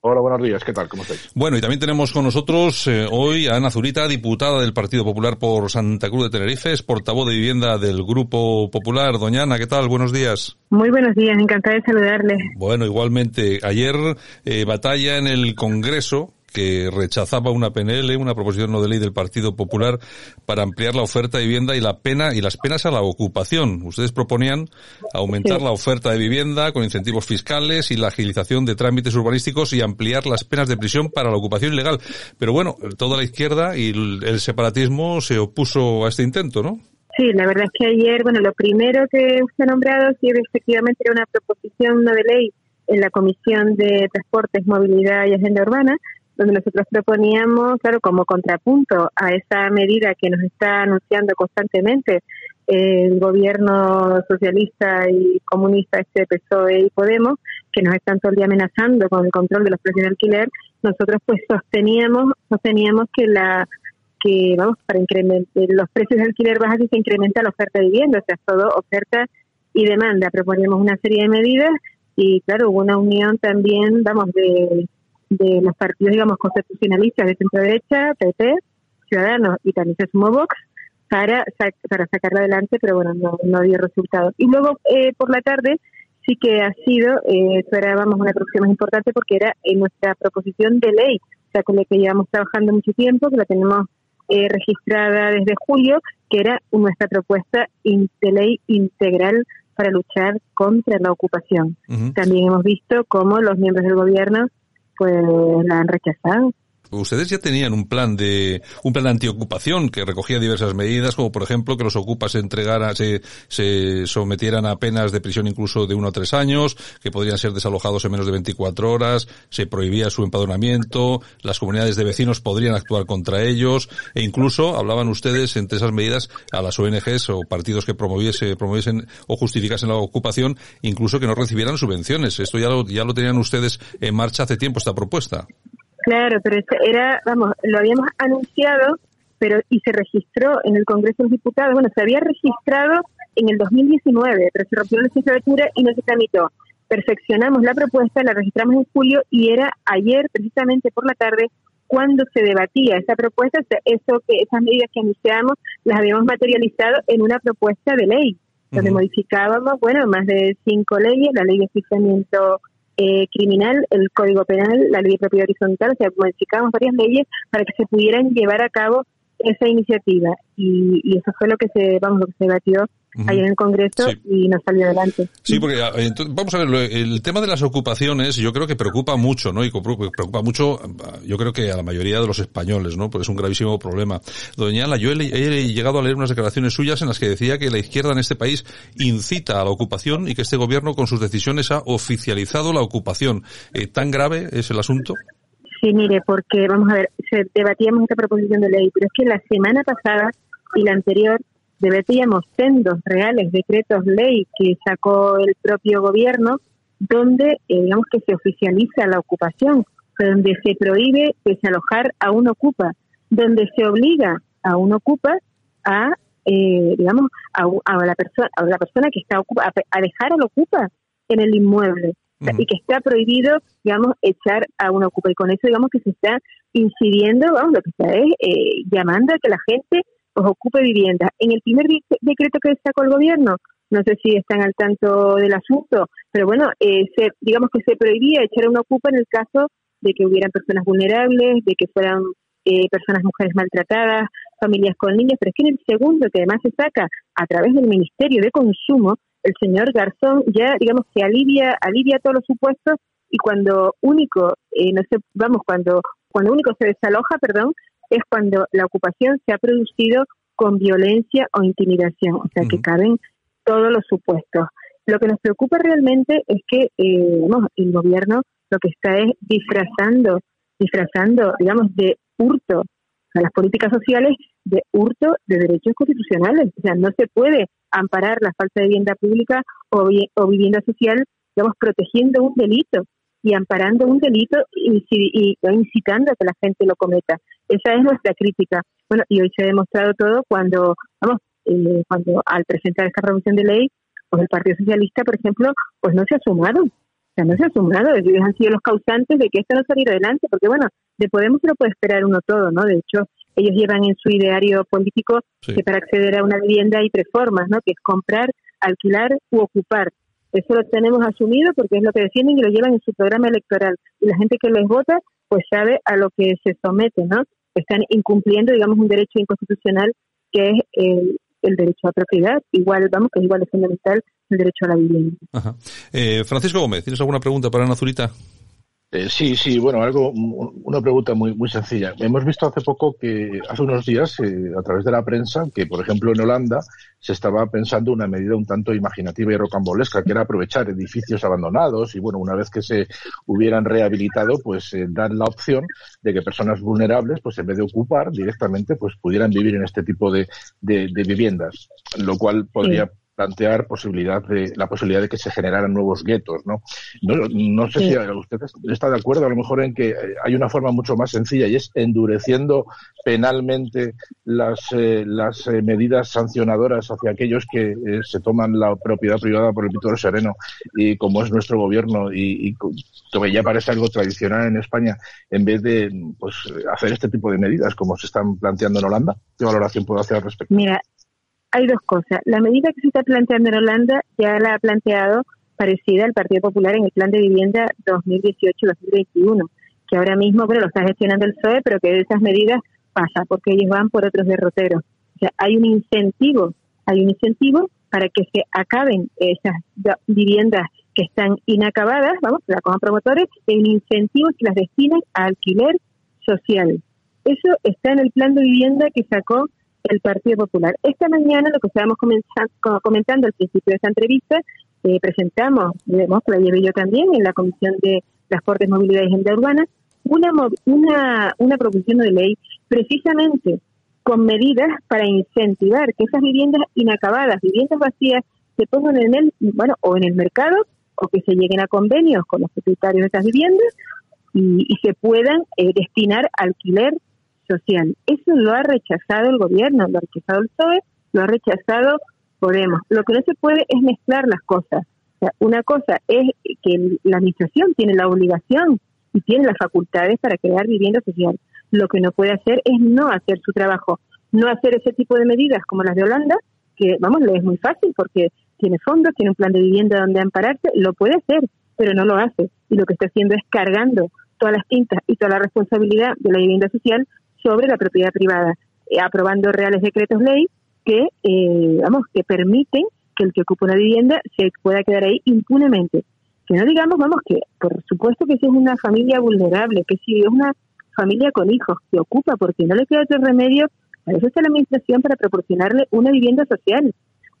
Hola, buenos días. ¿Qué tal? ¿Cómo estáis? Bueno, y también tenemos con nosotros eh, hoy a Ana Zurita, diputada del Partido Popular por Santa Cruz de Tenerife, es portavoz de vivienda del Grupo Popular. Doña Ana, ¿qué tal? Buenos días. Muy buenos días, encantada de saludarle. Bueno, igualmente, ayer eh, batalla en el Congreso que rechazaba una PNL, una proposición no de ley del Partido Popular para ampliar la oferta de vivienda y la pena y las penas a la ocupación. Ustedes proponían aumentar la oferta de vivienda con incentivos fiscales y la agilización de trámites urbanísticos y ampliar las penas de prisión para la ocupación ilegal. Pero bueno, toda la izquierda y el separatismo se opuso a este intento, ¿no? Sí, la verdad es que ayer, bueno, lo primero que usted ha nombrado sí efectivamente era una proposición no de ley en la Comisión de Transportes, Movilidad y Agenda Urbana, donde nosotros proponíamos, claro, como contrapunto a esa medida que nos está anunciando constantemente el gobierno socialista y comunista, este PSOE y Podemos, que nos están todo el día amenazando con el control de los precios de alquiler, nosotros pues sosteníamos, sosteníamos que la que vamos para incrementar los precios de alquiler bajan y se incrementa la oferta de vivienda, o sea, todo oferta y demanda. Proponíamos una serie de medidas y claro, hubo una unión también, vamos, de de los partidos, digamos, constitucionalistas de centro derecha, PP, Ciudadanos y también se sumó Vox para, para sacarla adelante, pero bueno, no, no dio resultado. Y luego eh, por la tarde sí que ha sido, eh, era, vamos, una producción más importante porque era en nuestra proposición de ley, o sea, con la que llevamos trabajando mucho tiempo, que la tenemos eh, registrada desde julio, que era nuestra propuesta de ley integral para luchar contra la ocupación. También hemos visto cómo los miembros del gobierno pues la han rechazado. Ustedes ya tenían un plan de un plan de antiocupación que recogía diversas medidas, como por ejemplo que los ocupas se entregaran, se, se sometieran a penas de prisión incluso de uno a tres años, que podrían ser desalojados en menos de 24 horas, se prohibía su empadronamiento, las comunidades de vecinos podrían actuar contra ellos, e incluso hablaban ustedes entre esas medidas a las ONGs o partidos que promoviese, promoviesen o justificasen la ocupación, incluso que no recibieran subvenciones. Esto ya lo, ya lo tenían ustedes en marcha hace tiempo, esta propuesta. Claro, pero era, vamos, lo habíamos anunciado, pero y se registró en el Congreso de los Diputados. Bueno, se había registrado en el 2019, pero se rompió la legislatura y no se tramitó. Perfeccionamos la propuesta, la registramos en julio y era ayer, precisamente por la tarde, cuando se debatía esa propuesta, eso que esas medidas que anunciamos las habíamos materializado en una propuesta de ley, donde modificábamos, bueno, más de cinco leyes, la ley de asfixiamiento eh, criminal, el Código Penal, la Ley de Propiedad Horizontal, o sea, modificamos varias leyes para que se pudieran llevar a cabo esa iniciativa. Y, y eso fue lo que se, vamos, lo que se debatió en el Congreso y nos salió adelante. Sí, porque eh, vamos a ver, el tema de las ocupaciones yo creo que preocupa mucho, ¿no? Y preocupa mucho, yo creo que a la mayoría de los españoles, ¿no? Porque es un gravísimo problema. Doña Ana, yo he, llegado a leer unas declaraciones suyas en las que decía que la izquierda en este país incita a la ocupación y que este gobierno con sus decisiones ha oficializado la ocupación. Eh, ¿Tan grave es el asunto? Sí, mire, porque vamos a ver, debatíamos esta proposición de ley, pero es que la semana pasada y la anterior deberíamos sendos reales decretos ley que sacó el propio gobierno donde eh, digamos que se oficializa la ocupación, donde se prohíbe desalojar a un ocupa, donde se obliga a un ocupa a eh, digamos a, la persona a la persona que está ocupa a, dejar al ocupa en el inmueble y que está prohibido digamos echar a un ocupa. Y con eso digamos que se está incidiendo vamos lo que está es eh, llamando a que la gente ocupe vivienda. En el primer decreto que sacó el gobierno, no sé si están al tanto del asunto, pero bueno, eh, se, digamos que se prohibía echar una ocupa en el caso de que hubieran personas vulnerables, de que fueran eh, personas mujeres maltratadas, familias con niños, pero es que en el segundo, que además se saca a través del Ministerio de Consumo, el señor Garzón ya, digamos, que alivia, alivia todos los supuestos y cuando único, eh, no sé, vamos, cuando, cuando único se desaloja, perdón, es cuando la ocupación se ha producido con violencia o intimidación, o sea, que caben todos los supuestos. Lo que nos preocupa realmente es que eh, el gobierno lo que está es disfrazando, disfrazando, digamos, de hurto a las políticas sociales, de hurto de derechos constitucionales. O sea, no se puede amparar la falta de vivienda pública o, o vivienda social, digamos, protegiendo un delito y amparando un delito y, y, incitando a que la gente lo cometa. Esa es nuestra crítica. Bueno, y hoy se ha demostrado todo cuando, vamos, eh, cuando al presentar esta revolución de ley, pues el Partido Socialista, por ejemplo, pues no se ha sumado. O sea, no se ha sumado. Ellos han sido los causantes de que esto no saliera adelante, porque bueno, de Podemos se lo puede esperar uno todo, ¿no? De hecho, ellos llevan en su ideario político que para acceder a una vivienda hay tres formas, ¿no? Que es comprar, alquilar u ocupar. Eso lo tenemos asumido porque es lo que defienden y lo llevan en su programa electoral. Y la gente que les vota, pues sabe a lo que se somete, ¿no? Están incumpliendo, digamos, un derecho inconstitucional que es el, el derecho a propiedad, igual, vamos, que es igual de fundamental el derecho a la vivienda. Eh, Francisco Gómez, ¿tienes alguna pregunta para Ana Zurita? Eh, sí, sí, bueno, algo, una pregunta muy, muy sencilla. Hemos visto hace poco que, hace unos días, eh, a través de la prensa, que por ejemplo en Holanda se estaba pensando una medida un tanto imaginativa y rocambolesca, que era aprovechar edificios abandonados y bueno, una vez que se hubieran rehabilitado, pues eh, dar la opción de que personas vulnerables, pues en vez de ocupar directamente, pues pudieran vivir en este tipo de, de, viviendas, lo cual podría plantear posibilidad de la posibilidad de que se generaran nuevos guetos, ¿no? No, sé si usted está de acuerdo a lo mejor en que hay una forma mucho más sencilla y es endureciendo penalmente las eh, las eh, medidas sancionadoras hacia aquellos que eh, se toman la propiedad privada por el pito sereno y como es nuestro gobierno y, y que ya parece algo tradicional en España en vez de pues hacer este tipo de medidas como se están planteando en Holanda. ¿Qué valoración puedo hacer al respecto? Mira, hay dos cosas. La medida que se está planteando en Holanda ya la ha planteado parecida al Partido Popular en el Plan de Vivienda 2018-2021, que ahora mismo bueno, lo está gestionando el PSOE, pero que de esas medidas pasa porque ellos van por otros derroteros. O sea, hay un incentivo, hay un incentivo para que se acaben esas viviendas que están inacabadas, vamos, la como promotores, un incentivo que las destinen a alquiler social. Eso está en el plan de vivienda que sacó el Partido Popular. Esta mañana, lo que estábamos comentando al principio de esta entrevista, eh, presentamos, que la llevé yo también en la Comisión de Transportes, Movilidad y Agenda Urbana, una, una, una proposición de ley precisamente con medidas para incentivar que esas viviendas inacabadas, viviendas vacías, se pongan en el, bueno, o en el mercado, o que se lleguen a convenios con los propietarios de esas viviendas y, se puedan eh, destinar alquiler social. Eso lo ha rechazado el gobierno, lo ha rechazado el PSOE, lo ha rechazado Podemos. Lo que no se puede es mezclar las cosas. Una cosa es que la administración tiene la obligación y tiene las facultades para crear vivienda social. Lo que no puede hacer es no hacer su trabajo, no hacer ese tipo de medidas como las de Holanda, que, vamos, le es muy fácil porque tiene fondos, tiene un plan de vivienda donde ampararse, lo puede hacer, pero no lo hace. Y lo que está haciendo es cargando todas las tintas y toda la responsabilidad de la vivienda social sobre la propiedad privada, eh, aprobando reales decretos ley que, eh, vamos, que permiten que el que ocupa una vivienda se pueda quedar ahí impunemente. Que no digamos, vamos, que por supuesto que si es una familia vulnerable, que si es una familia con hijos que ocupa porque no le queda otro remedio, a eso está la administración para proporcionarle una vivienda social.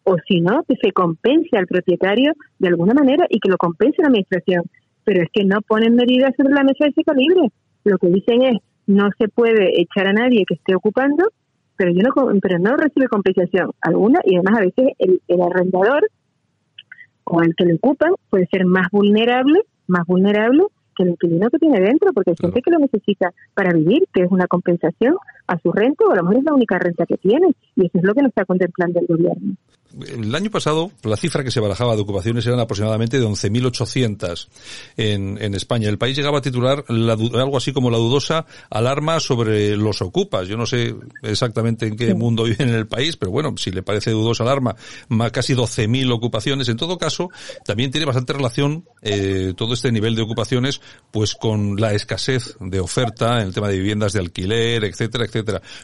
O si no, que se compense al propietario de alguna manera y que lo compense la administración. Pero es que no ponen medidas sobre la mesa de ese calibre. Lo que dicen es, no se puede echar a nadie que esté ocupando, pero yo no pero no recibe compensación alguna y además a veces el, arrendador o el que lo ocupan puede ser más vulnerable, más vulnerable que el inquilino que tiene dentro, porque hay gente que lo necesita para vivir, que es una compensación a su renta, o a lo mejor es la única renta que tiene, y eso es lo que no está contemplando el gobierno. El año pasado, la cifra que se barajaba de ocupaciones eran aproximadamente de 11.800 en, en España. El país llegaba a titular la, algo así como la dudosa alarma sobre los ocupas. Yo no sé exactamente en qué mundo viven en el país, pero bueno, si le parece dudosa alarma, más casi 12.000 ocupaciones. En todo caso, también tiene bastante relación eh, todo este nivel de ocupaciones pues con la escasez de oferta en el tema de viviendas de alquiler, etcétera, etcétera.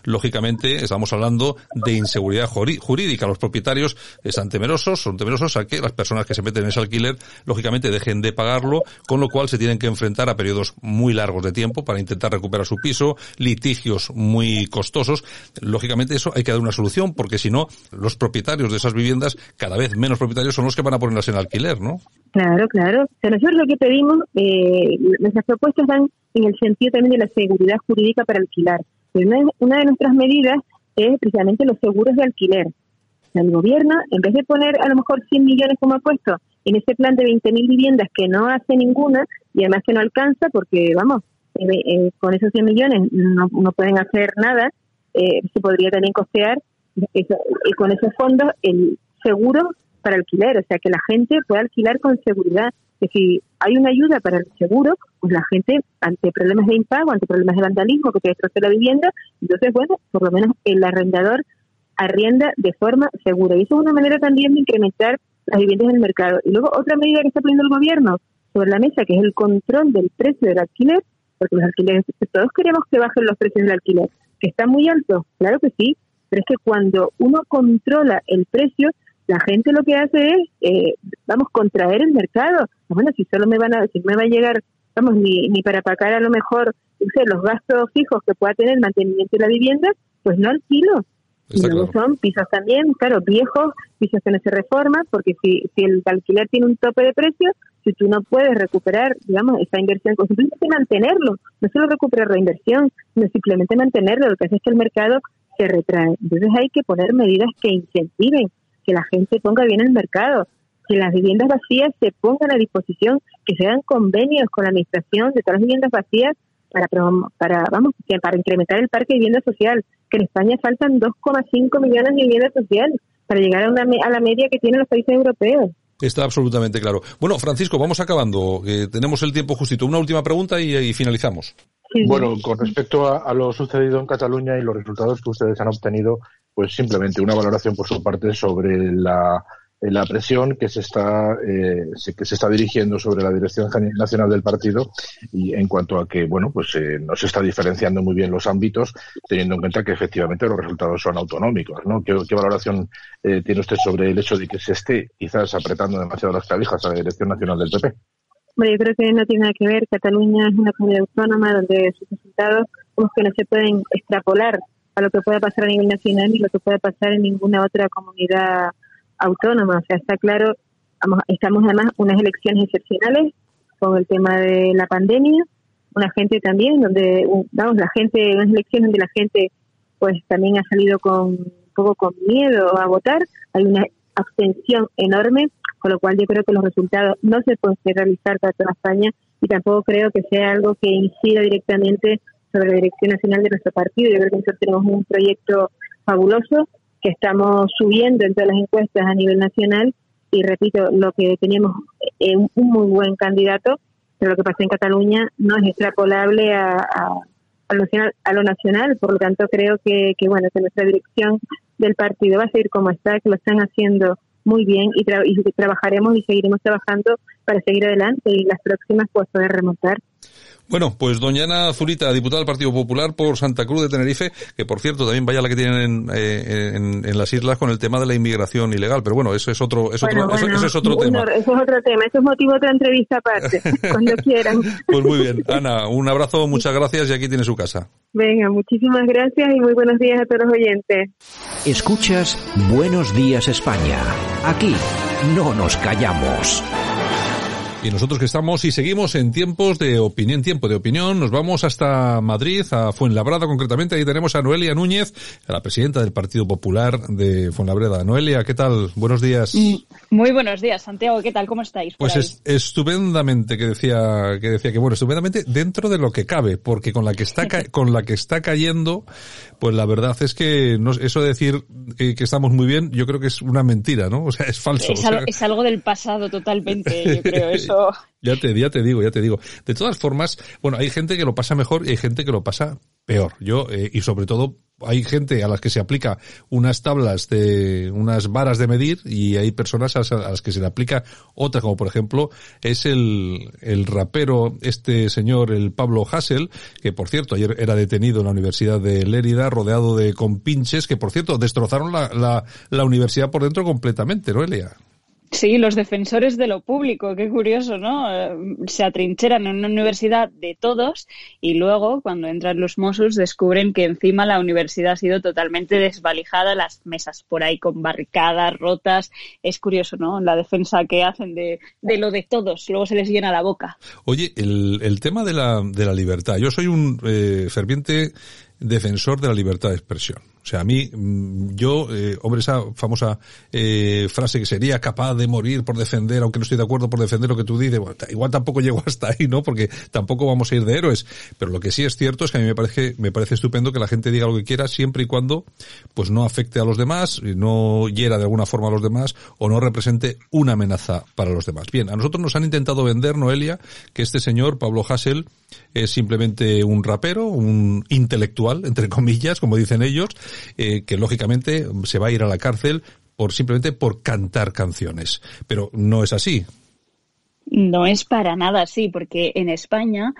Lógicamente, estamos hablando de inseguridad jurídica. Los propietarios están temerosos, son temerosos a que las personas que se meten en ese alquiler, lógicamente, dejen de pagarlo, con lo cual se tienen que enfrentar a periodos muy largos de tiempo para intentar recuperar su piso, litigios muy costosos. Lógicamente, eso hay que dar una solución, porque si no, los propietarios de esas viviendas, cada vez menos propietarios, son los que van a ponerlas en alquiler, ¿no? Claro, claro. nosotros lo que pedimos, eh, nuestras propuestas van en el sentido también de la seguridad jurídica para alquilar. Una, de nuestras medidas es precisamente los seguros de alquiler. El gobierno, en vez de poner a lo mejor 100 millones como ha puesto en ese plan de 20.000 viviendas que no hace ninguna y además que no alcanza porque, vamos, eh, eh, con esos 100 millones no, no pueden hacer nada, eh, se podría también costear eso, y con esos fondos el seguro para alquiler, o sea, que la gente pueda alquilar con seguridad, si hay una ayuda para el seguro, pues la gente ante problemas de impago, ante problemas de vandalismo, que te destroce la vivienda, entonces, bueno, por lo menos el arrendador arrienda de forma segura. Y eso es una manera también de incrementar las viviendas en el mercado. Y luego otra medida que está poniendo el gobierno sobre la mesa, que es el control del precio del alquiler, porque los alquileres, todos queremos que bajen los precios del alquiler, que está muy alto, claro que sí, pero es que cuando uno controla el precio, la gente lo que hace es, eh, vamos, contraer el mercado. Bueno, si solo me van a, si me va a llegar, vamos, ni, ni para pagar a lo mejor los gastos fijos que pueda tener el mantenimiento de la vivienda, pues no alquilo. y luego son pisos también, claro, viejos, pisos que no se reforman, porque si, si el alquiler tiene un tope de precio, si tú no puedes recuperar, digamos, esa inversión, con simplemente mantenerlo, no solo recuperar la inversión, sino simplemente mantenerlo, lo que hace es que el mercado se retrae. Entonces hay que poner medidas que incentiven que la gente ponga bien el mercado, que las viviendas vacías se pongan a disposición, que se hagan convenios con la administración de todas las viviendas vacías para, para vamos, para incrementar el parque de vivienda social, que en España faltan 2,5 millones de viviendas sociales para llegar a, una, a la media que tienen los países europeos. Está absolutamente claro. Bueno, Francisco, vamos acabando. tenemos el tiempo justito. Una última pregunta y, finalizamos. Bueno, con respecto a, lo sucedido en Cataluña y los resultados que ustedes han obtenido, pues simplemente una valoración por su parte sobre la la presión que se está eh, que se está dirigiendo sobre la dirección nacional del partido y en cuanto a que bueno pues eh, no se está diferenciando muy bien los ámbitos teniendo en cuenta que efectivamente los resultados son autonómicos ¿no? ¿Qué, valoración eh, tiene usted sobre el hecho de que se esté quizás apretando demasiado las clavijas a la dirección nacional del PP? Bueno, yo creo que no tiene nada que ver. Cataluña es una comunidad autónoma donde sus resultados como que no se pueden extrapolar a lo que pueda pasar a nivel nacional y lo que pueda pasar en ninguna otra comunidad autónoma. O sea, está claro, estamos además unas elecciones excepcionales con el tema de la pandemia, una gente también donde, vamos, la gente, unas elecciones donde la gente pues también ha salido con un poco con miedo a votar, hay una abstención enorme, con lo cual yo creo que los resultados no se pueden realizar para toda España y tampoco creo que sea algo que incida directamente sobre la dirección nacional de nuestro partido. Yo creo que nosotros tenemos un proyecto fabuloso que estamos subiendo en todas las encuestas a nivel nacional y repito, lo que teníamos es un muy buen candidato, pero lo que pasa en Cataluña no es extrapolable a, a, lo, nacional, a lo nacional, por lo tanto creo que, que, bueno que nuestra dirección del partido va a seguir como está, que lo están haciendo muy bien y, y trabajaremos y seguiremos trabajando para seguir adelante y las próximas pues poder remontar. Bueno, pues doña Ana Zurita, diputada del Partido Popular por Santa Cruz de Tenerife, que por cierto también vaya la que tienen eh, en, en, las islas con el tema de la inmigración ilegal, pero bueno, eso es otro, es otro, eso, es otro tema. Eso es otro tema, eso es motivo de otra entrevista aparte, cuando quieran. Pues muy bien, Ana, un abrazo, muchas gracias y aquí tiene su casa. Venga, muchísimas gracias y muy buenos días a todos los oyentes. Escuchas Buenos Días España. Aquí no nos callamos. Y nosotros que estamos y seguimos en tiempos de opinión, tiempo de opinión, nos vamos hasta Madrid, a Fuenlabrada concretamente, ahí tenemos a Noelia Núñez, la presidenta del Partido Popular de Fuenlabrada. Noelia, ¿qué tal? Buenos días. Muy buenos días, Santiago, ¿qué tal? ¿Cómo estáis? Pues es, estupendamente, que decía, que decía que bueno, estupendamente dentro de lo que cabe, porque con la que está, con la que está cayendo, pues la verdad es que no, eso de decir eh, que estamos muy bien, yo creo que es una mentira, ¿no? O sea, es falso. Es, algo, es algo del pasado totalmente, yo creo, eso ya te, ya te digo, ya te digo. De todas formas, bueno, hay gente que lo pasa mejor y hay gente que lo pasa peor. Yo, eh, y sobre todo, hay gente a las que se aplica unas tablas de, unas varas de medir y hay personas a, las que se le aplica otra, como por ejemplo es el, el rapero, este señor, el Pablo Hassel, que por cierto ayer era detenido en la Universidad de Lérida, rodeado de compinches, que por cierto destrozaron la, la, la universidad por dentro completamente, ¿no, Elia? Sí, los defensores de lo público, qué curioso, ¿no? Eh, se atrincheran en una universidad de todos y luego, cuando entran los Mossos, descubren que encima la universidad ha sido totalmente desvalijada, las mesas por ahí con barricadas, rotas. Es curioso, ¿no? La defensa que hacen de, de lo de todos, luego se les llena la boca. Oye, el, el tema de la, de la libertad. Yo soy un eh, ferviente defensor de la libertad de expresión. O sea, a mí, mm, yo, eh, hombre, esa famosa eh, frase que sería capaz de morir por defender, aunque no estoy de acuerdo por defender lo que tú dices, igual tampoco llego hasta ahí, ¿no? Porque tampoco vamos a ir de héroes. Pero lo que sí es cierto es que a mí me parece, me parece estupendo que la gente diga lo que quiera siempre y cuando, pues no afecte a los demás, no hiera de alguna forma a los demás o no represente una amenaza para los demás. Bien, a nosotros nos han intentado vender, Noelia, que este señor, Pablo Hassel, es simplemente un rapero, un intelectual, entre comillas, como dicen ellos, eh, que lógicamente se va a ir a la cárcel por simplemente por cantar canciones. Pero no es así. No es para nada así, porque en España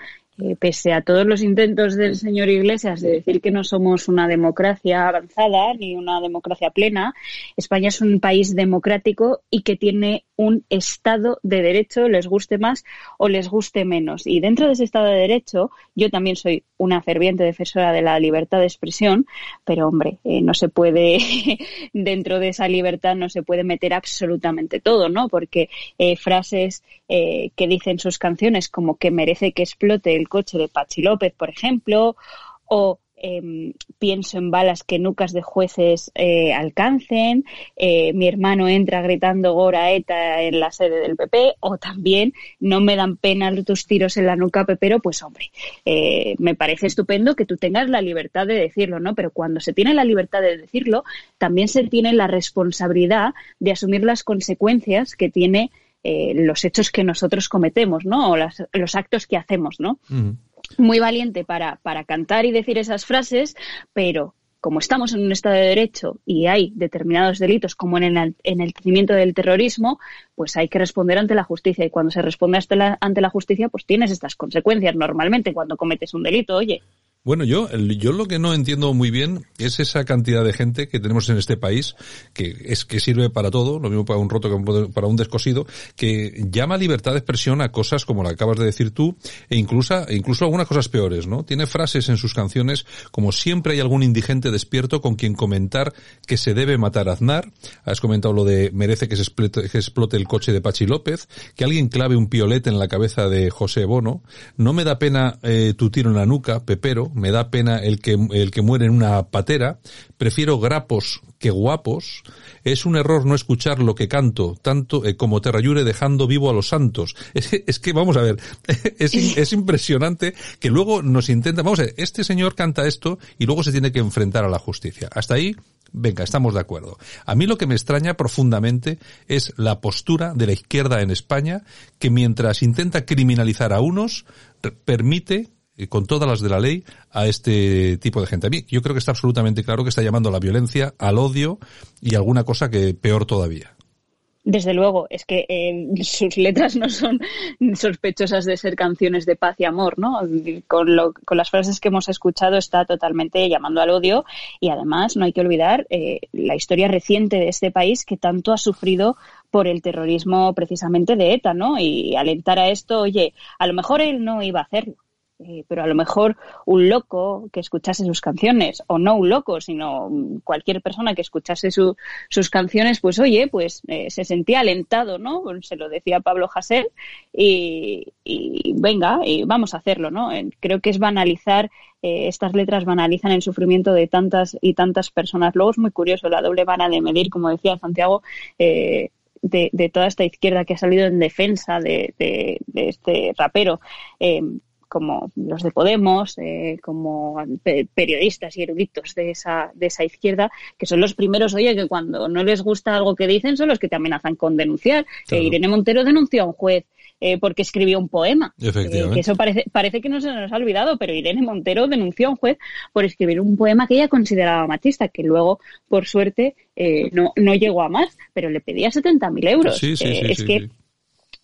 pese a todos los intentos del señor Iglesias de decir que no somos una democracia avanzada ni una democracia plena, España es un país democrático y que tiene un Estado de Derecho, les guste más o les guste menos. Y dentro de ese Estado de Derecho, yo también soy una ferviente defensora de la libertad de expresión, pero hombre, eh, no se puede, dentro de esa libertad no se puede meter absolutamente todo, ¿no? Porque eh, frases eh, que dicen sus canciones como que merece que explote el coche de Pachi López, por ejemplo, o Em, pienso en balas que nucas de jueces eh, alcancen, eh, mi hermano entra gritando Gora ETA en la sede del PP, o también no me dan pena tus tiros en la nuca, Pepero, pues hombre, me parece estupendo que tú tengas la libertad de decirlo, ¿no? Pero cuando se tiene la libertad de decirlo, también se tiene la responsabilidad de asumir las consecuencias que tiene los hechos que nosotros cometemos, ¿no? O los actos que hacemos, ¿no? muy valiente para, para cantar y decir esas frases, pero como estamos en un Estado de Derecho y hay determinados delitos, como en el enaltecimiento del terrorismo, pues hay que responder ante la justicia. Y cuando se responde ante la, ante la justicia, pues tienes estas consecuencias normalmente cuando cometes un delito. Oye, bueno, yo, yo lo que no entiendo muy bien es esa cantidad de gente que tenemos en este país, que es que sirve para todo, lo mismo para un roto que para un descosido, que llama libertad de expresión a cosas como la acabas de decir tú, e incluso, e incluso algunas cosas peores, ¿no? Tiene frases en sus canciones como siempre hay algún indigente despierto con quien comentar que se debe matar a Aznar, has comentado lo de merece que se explote, que explote el coche de Pachi López, que alguien clave un piolete en la cabeza de José Bono, no me da pena eh, tu tiro en la nuca, Pepero, me da pena el que, el que muere en una patera, prefiero grapos que guapos, es un error no escuchar lo que canto, tanto eh, como Terrayure dejando vivo a los santos. Es que, vamos a ver, es, es, impresionante que luego nos intenta, vamos a ver, este señor canta esto y luego se tiene que enfrentar a la justicia. Hasta ahí, venga, estamos de acuerdo. A mí lo que me extraña profundamente es la postura de la izquierda en España, que mientras intenta criminalizar a unos, permite con todas las de la ley a este tipo de gente. A mí yo creo que está absolutamente claro que está llamando a la violencia, al odio y alguna cosa que peor todavía. Desde luego, es que eh, sus letras no son sospechosas de ser canciones de paz y amor, ¿no? Con, lo, con las frases que hemos escuchado está totalmente llamando al odio y además no hay que olvidar eh, la historia reciente de este país que tanto ha sufrido por el terrorismo precisamente de ETA, ¿no? Y alentar a esto, oye, a lo mejor él no iba a hacerlo, eh, pero a lo mejor un loco que escuchase sus canciones, o no un loco, sino cualquier persona que escuchase sus canciones, pues oye, pues eh, se sentía alentado, ¿no? Se lo decía Pablo Hasél y, venga, y vamos a hacerlo, ¿no? Creo que es banalizar, eh, estas letras banalizan el sufrimiento de tantas y tantas personas. Luego es muy curioso la doble vara de medir, como decía Santiago, de, toda esta izquierda que ha salido en defensa de, este rapero como los de Podemos, eh, como periodistas y eruditos de esa, de esa izquierda, que son los primeros, oye, que cuando no les gusta algo que dicen son los que te amenazan con denunciar. Irene Montero denunció a un juez eh, porque escribió un poema. Eh, que eso parece, parece que no se nos ha olvidado, pero Irene Montero denunció a un juez por escribir un poema que ella consideraba machista, que luego, por suerte, no, no llegó a más, pero le pedía 70.000 euros. es que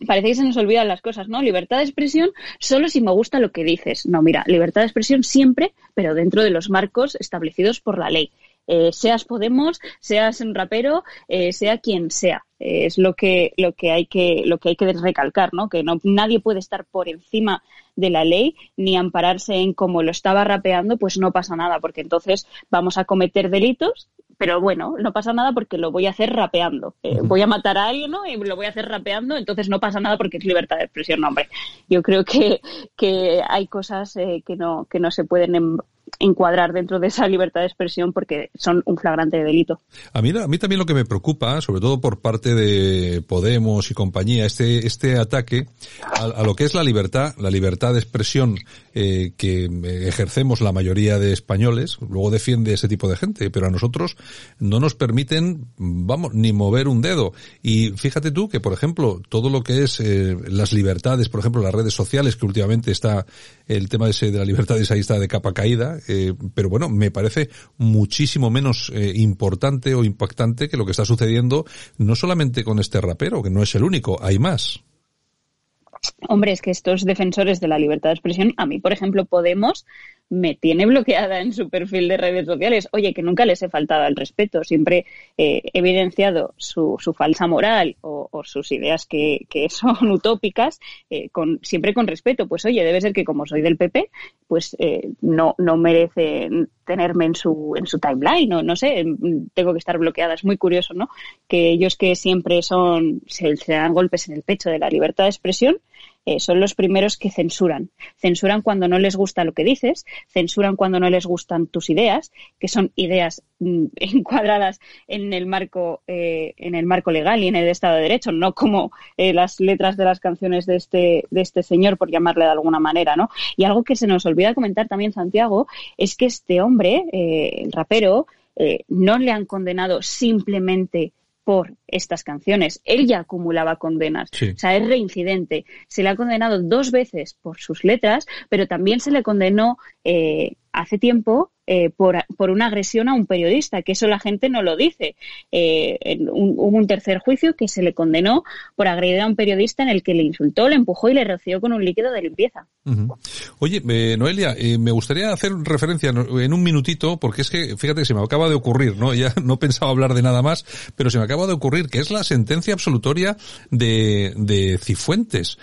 parece que se nos olvidan las cosas, ¿no? Libertad de expresión solo si me gusta lo que dices. No, mira, libertad de expresión siempre, pero dentro de los marcos establecidos por la ley. Eh, seas Podemos, seas un rapero, eh, sea quien sea. Eh, es lo que, lo que hay que, lo que hay que recalcar, ¿no? Que no, nadie puede estar por encima de la ley ni ampararse en cómo lo estaba rapeando, pues no pasa nada, porque entonces vamos a cometer delitos pero bueno, no pasa nada porque lo voy a hacer rapeando. Eh, voy a matar a alguien ¿no? y lo voy a hacer rapeando, entonces no pasa nada porque es libertad de expresión, no, hombre. Yo creo que, que hay cosas eh, que, no, que no se pueden em, encuadrar dentro de esa libertad de expresión porque son un flagrante delito. A mí, a mí también lo que me preocupa, sobre todo por parte de Podemos y compañía, este, este ataque a, lo que es la libertad, la libertad de expresión eh, que ejercemos la mayoría de españoles, luego defiende ese tipo de gente, pero a nosotros no nos permiten, vamos, ni mover un dedo. Y fíjate tú que, por ejemplo, todo lo que es eh, las libertades, por ejemplo, las redes sociales, que últimamente está el tema ese, de la libertad de esa está de capa caída, eh, pero bueno, me parece muchísimo menos eh, importante o impactante que lo que está sucediendo no solamente con este rapero, que no es el único, hay más. Hombre, es que estos defensores de la libertad de expresión, a mí, por ejemplo, Podemos me tiene bloqueada en su perfil de redes sociales. Oye, que nunca les he faltado al respeto, siempre he evidenciado su, su falsa moral o, sus ideas que, que son utópicas, eh, siempre con respeto. Pues oye, debe ser que como soy del PP, pues eh, no, no merece tenerme en su, en su timeline, o no sé, tengo que estar bloqueada. Es muy curioso, ¿no? Que ellos que siempre son, se, se dan golpes en el pecho de la libertad de expresión, eh, son los primeros que censuran. Censuran cuando no les gusta lo que dices, censuran cuando no les gustan tus ideas, que son ideas mm, encuadradas en el marco eh, en el marco legal y en el Estado de Derecho, no como eh, las letras de las canciones de este de este señor, por llamarle de alguna manera, ¿no? Y algo que se nos olvida comentar también Santiago es que este hombre, el rapero, no le han condenado simplemente por estas canciones. Él ya acumulaba condenas. O sea, es reincidente. Se le ha condenado dos veces por sus letras, pero también se le condenó eh, hace tiempo eh, por, por, una agresión a un periodista, que eso la gente no lo dice. Eh, hubo un, tercer juicio que se le condenó por agredir a un periodista en el que le insultó, le empujó y le roció con un líquido de limpieza. Oye, eh, Noelia, me gustaría hacer referencia en un minutito, porque es que, fíjate, se me acaba de ocurrir, ¿no? Ya no pensaba hablar de nada más, pero se me acaba de ocurrir que es la sentencia absolutoria de, de Cifuentes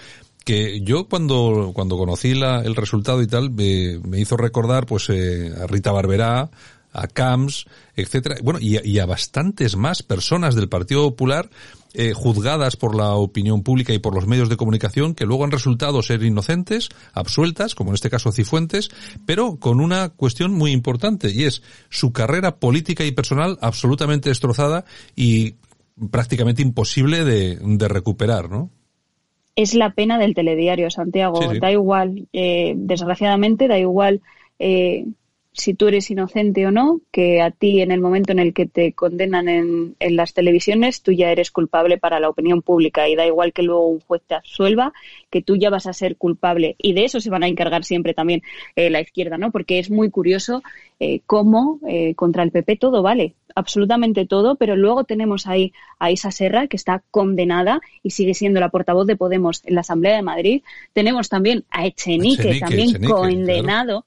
que yo cuando, cuando conocí la, el resultado y tal, me, hizo recordar pues eh, a Rita Barberá, a Camps, etcétera, bueno, y, y, a bastantes más personas del Partido Popular eh, juzgadas por la opinión pública y por los medios de comunicación que luego han resultado ser inocentes, absueltas, como en este caso Cifuentes, pero con una cuestión muy importante y es su carrera política y personal absolutamente destrozada y prácticamente imposible de, de recuperar, ¿no? es la pena del telediario, Santiago. Da igual, eh, desgraciadamente, da igual eh, si tú eres inocente o no, que a ti en el momento en el que te condenan en, en, las televisiones, tú ya eres culpable para la opinión pública y da igual que luego un juez te absuelva, que tú ya vas a ser culpable. Y de eso se van a encargar siempre también eh, la izquierda, ¿no? Porque es muy curioso eh, cómo eh, contra el PP todo vale, absolutamente todo, pero luego tenemos ahí a Isa Serra, que está condenada y sigue siendo la portavoz de Podemos en la Asamblea de Madrid. Tenemos también a Echenique, también condenado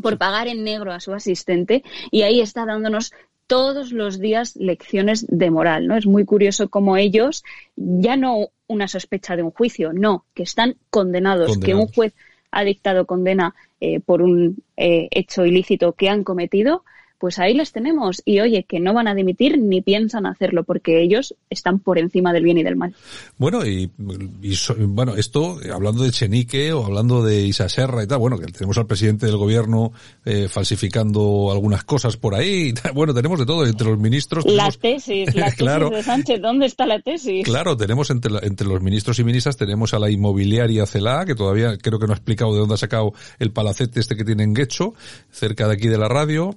por pagar en negro a su asistente y ahí está dándonos todos los días lecciones de moral, ¿no? Es muy curioso cómo ellos ya no una sospecha de un juicio, no, que están condenados, que un juez ha dictado condena eh, por un eh, hecho ilícito que han cometido, pues ahí les tenemos. Y oye, que no van a dimitir ni piensan hacerlo, porque ellos están por encima del bien y del mal. Bueno, y, bueno, esto, hablando de Chenique o hablando de Isa Serra y tal, bueno, que tenemos al presidente del gobierno eh, falsificando algunas cosas por ahí. Bueno, tenemos de todo entre los ministros. La tesis, la tesis de Sánchez, ¿dónde está la tesis? Claro, tenemos entre, entre los ministros y ministras, tenemos a la inmobiliaria CELA, que todavía creo que no ha explicado de dónde ha sacado el palacete este que tiene en Guecho, cerca de aquí de la radio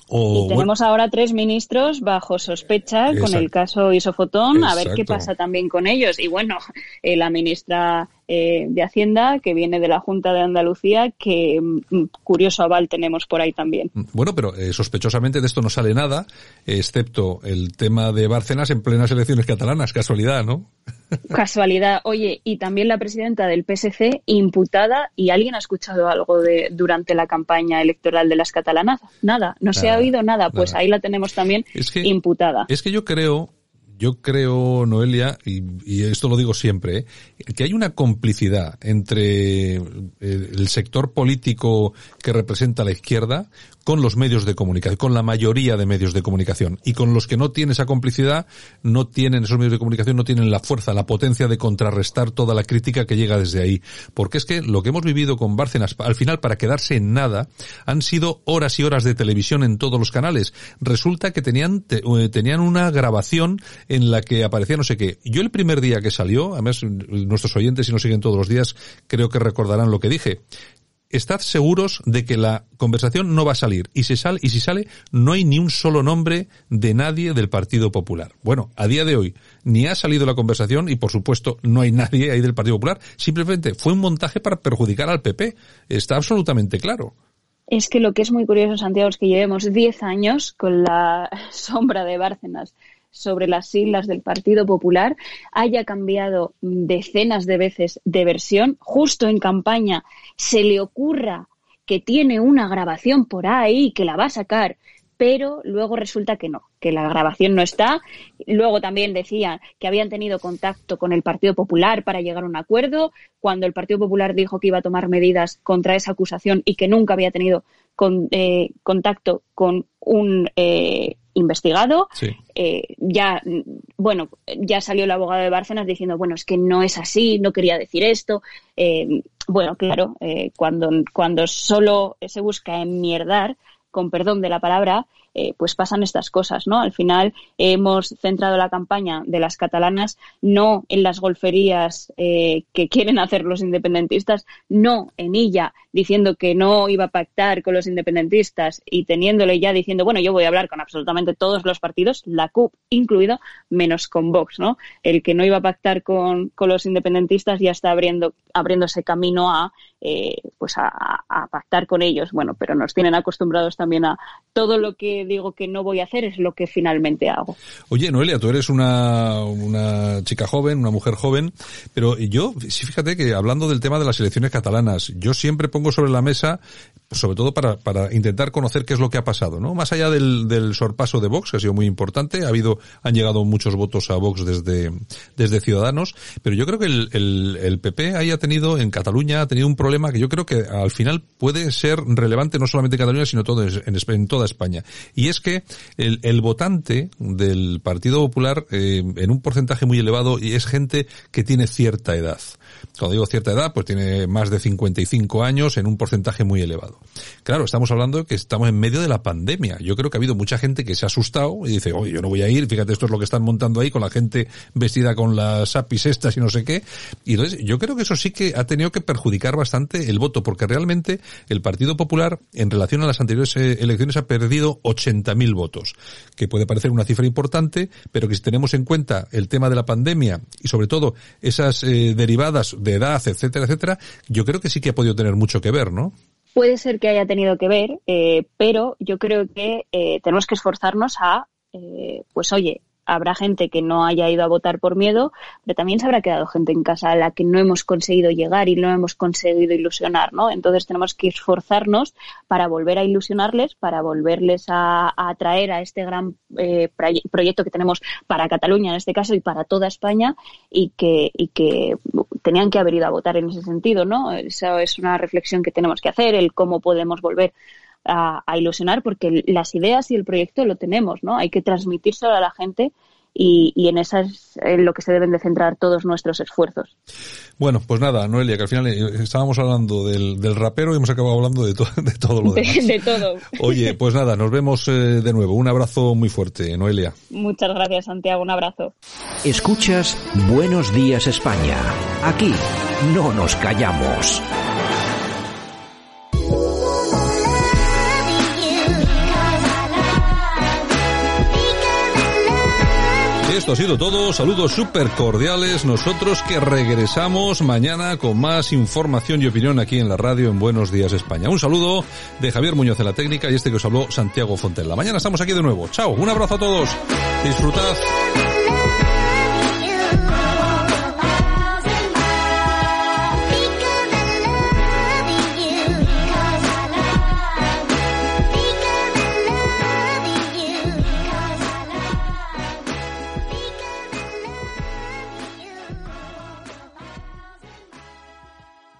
y tenemos ahora tres ministros bajo sospecha con el caso Isofotón, a ver qué pasa también con ellos. Y bueno, eh, la ministra eh, de Hacienda, que viene de la Junta de Andalucía, que mm, curioso aval tenemos por ahí también. Bueno, pero eh, sospechosamente de esto no sale nada, excepto el tema de Bárcenas en plenas elecciones catalanas. Casualidad, ¿no? Casualidad. Oye, y también la presidenta del PSC imputada, ¿y alguien ha escuchado algo de durante la campaña electoral de las catalanas? Nada, no se ha oído nada. Pues ahí la tenemos también imputada. Es que yo creo yo creo, Noelia, y, esto lo digo siempre, ¿eh? que hay una complicidad entre el sector político que representa la izquierda con los medios de comunicación, con la mayoría de medios de comunicación. Y con los que no tienen esa complicidad, no tienen, esos medios de comunicación no tienen la fuerza, la potencia de contrarrestar toda la crítica que llega desde ahí. Porque es que lo que hemos vivido con Bárcenas, al final, para quedarse en nada, han sido horas y horas de televisión en todos los canales. Resulta que tenían, eh, tenían una grabación en la que aparecía no sé qué. Yo el primer día que salió, además nuestros oyentes si nos siguen todos los días, creo que recordarán lo que dije estad seguros de que la conversación no va a salir. Y si sale, y si sale, no hay ni un solo nombre de nadie del Partido Popular. Bueno, a día de hoy, ni ha salido la conversación y por supuesto no hay nadie ahí del Partido Popular. Simplemente fue un montaje para perjudicar al PP. Está absolutamente claro. Es que lo que es muy curioso, Santiago, es que llevemos 10 años con la sombra de Bárcenas sobre las siglas del Partido Popular, haya cambiado decenas de veces de versión, justo en campaña se le ocurra que tiene una grabación por ahí que la va a sacar, pero luego resulta que no, que la grabación no está. Luego también decían que habían tenido contacto con el Partido Popular para llegar a un acuerdo, cuando el Partido Popular dijo que iba a tomar medidas contra esa acusación y que nunca había tenido con, eh, contacto con un eh, investigado. Eh, ya, bueno, ya salió el abogado de Bárcenas diciendo, bueno, es que no es así, no quería decir esto. Bueno, claro, cuando, cuando solo se busca enmierdar, con perdón de la palabra, eh, pues pasan estas cosas, ¿no? Al final hemos centrado la campaña de las catalanas no en las golferías eh, que quieren hacer los independentistas, no en ella diciendo que no iba a pactar con los independentistas y teniéndole ya diciendo, bueno, yo voy a hablar con absolutamente todos los partidos, la CUP incluido, menos con Vox, ¿no? El que no iba a pactar con, con los independentistas ya está abriendo, abriéndose camino a eh, pues a, pactar con ellos. Bueno, pero nos tienen acostumbrados también a todo lo que digo que no voy a hacer es lo que finalmente hago. Oye, Noelia, tú eres una, una chica joven, una mujer joven, pero yo, sí, fíjate que hablando del tema de las elecciones catalanas, yo siempre pongo sobre la mesa sobre todo para, para intentar conocer qué es lo que ha pasado, ¿no? Más allá del, del sorpaso de Vox, que ha sido muy importante, ha habido, han llegado muchos votos a Vox desde, desde Ciudadanos, pero yo creo que el, el, el PP haya tenido, en Cataluña, ha tenido un problema que yo creo que al final puede ser relevante no solamente en Cataluña, sino todo en, en toda España. Y es que el, el votante del Partido Popular, eh, en un porcentaje muy elevado, es gente que tiene cierta edad. Cuando digo cierta edad, pues tiene más de 55 años en un porcentaje muy elevado. Claro, estamos hablando de que estamos en medio de la pandemia. Yo creo que ha habido mucha gente que se ha asustado y dice, oye, yo no voy a ir, fíjate, esto es lo que están montando ahí con la gente vestida con las apis estas y no sé qué. Y entonces, yo creo que eso sí que ha tenido que perjudicar bastante el voto, porque realmente el Partido Popular, en relación a las anteriores eh, elecciones, ha perdido 80.000 votos, que puede parecer una cifra importante, pero que si tenemos en cuenta el tema de la pandemia y sobre todo esas eh, derivadas de edad, etcétera, etcétera, yo creo que sí que ha podido tener mucho que ver, ¿no? Puede ser que haya tenido que ver, eh, pero yo creo que eh, tenemos que esforzarnos a, eh, pues oye, habrá gente que no haya ido a votar por miedo, pero también se habrá quedado gente en casa a la que no hemos conseguido llegar y no hemos conseguido ilusionar, ¿no? Entonces tenemos que esforzarnos para volver a ilusionarles, para volverles a, atraer a este gran eh, proyecto que tenemos para Cataluña en este caso y para toda España y que, y que tenían que haber ido a votar en ese sentido, ¿no? Esa es una reflexión que tenemos que hacer, el cómo podemos volver a, ilusionar porque las ideas y el proyecto lo tenemos, ¿no? Hay que transmitírselo a la gente y, y, en eso es en lo que se deben de centrar todos nuestros esfuerzos. Bueno, pues nada, Noelia, que al final eh, estábamos hablando del, del rapero y hemos acabado hablando de, de todo lo demás. De, todo. Oye, pues nada, nos vemos eh, de nuevo. Un abrazo muy fuerte, Noelia. Muchas gracias, Santiago. Un abrazo. Escuchas Buenos Días España. Aquí no nos callamos. Esto ha sido todo. Saludos súper cordiales. Nosotros que regresamos mañana con más información y opinión aquí en la radio en Buenos Días España. Un saludo de Javier Muñoz en la técnica y este que os habló Santiago Fontella. Mañana estamos aquí de nuevo. Chao. Un abrazo a todos. Disfrutad.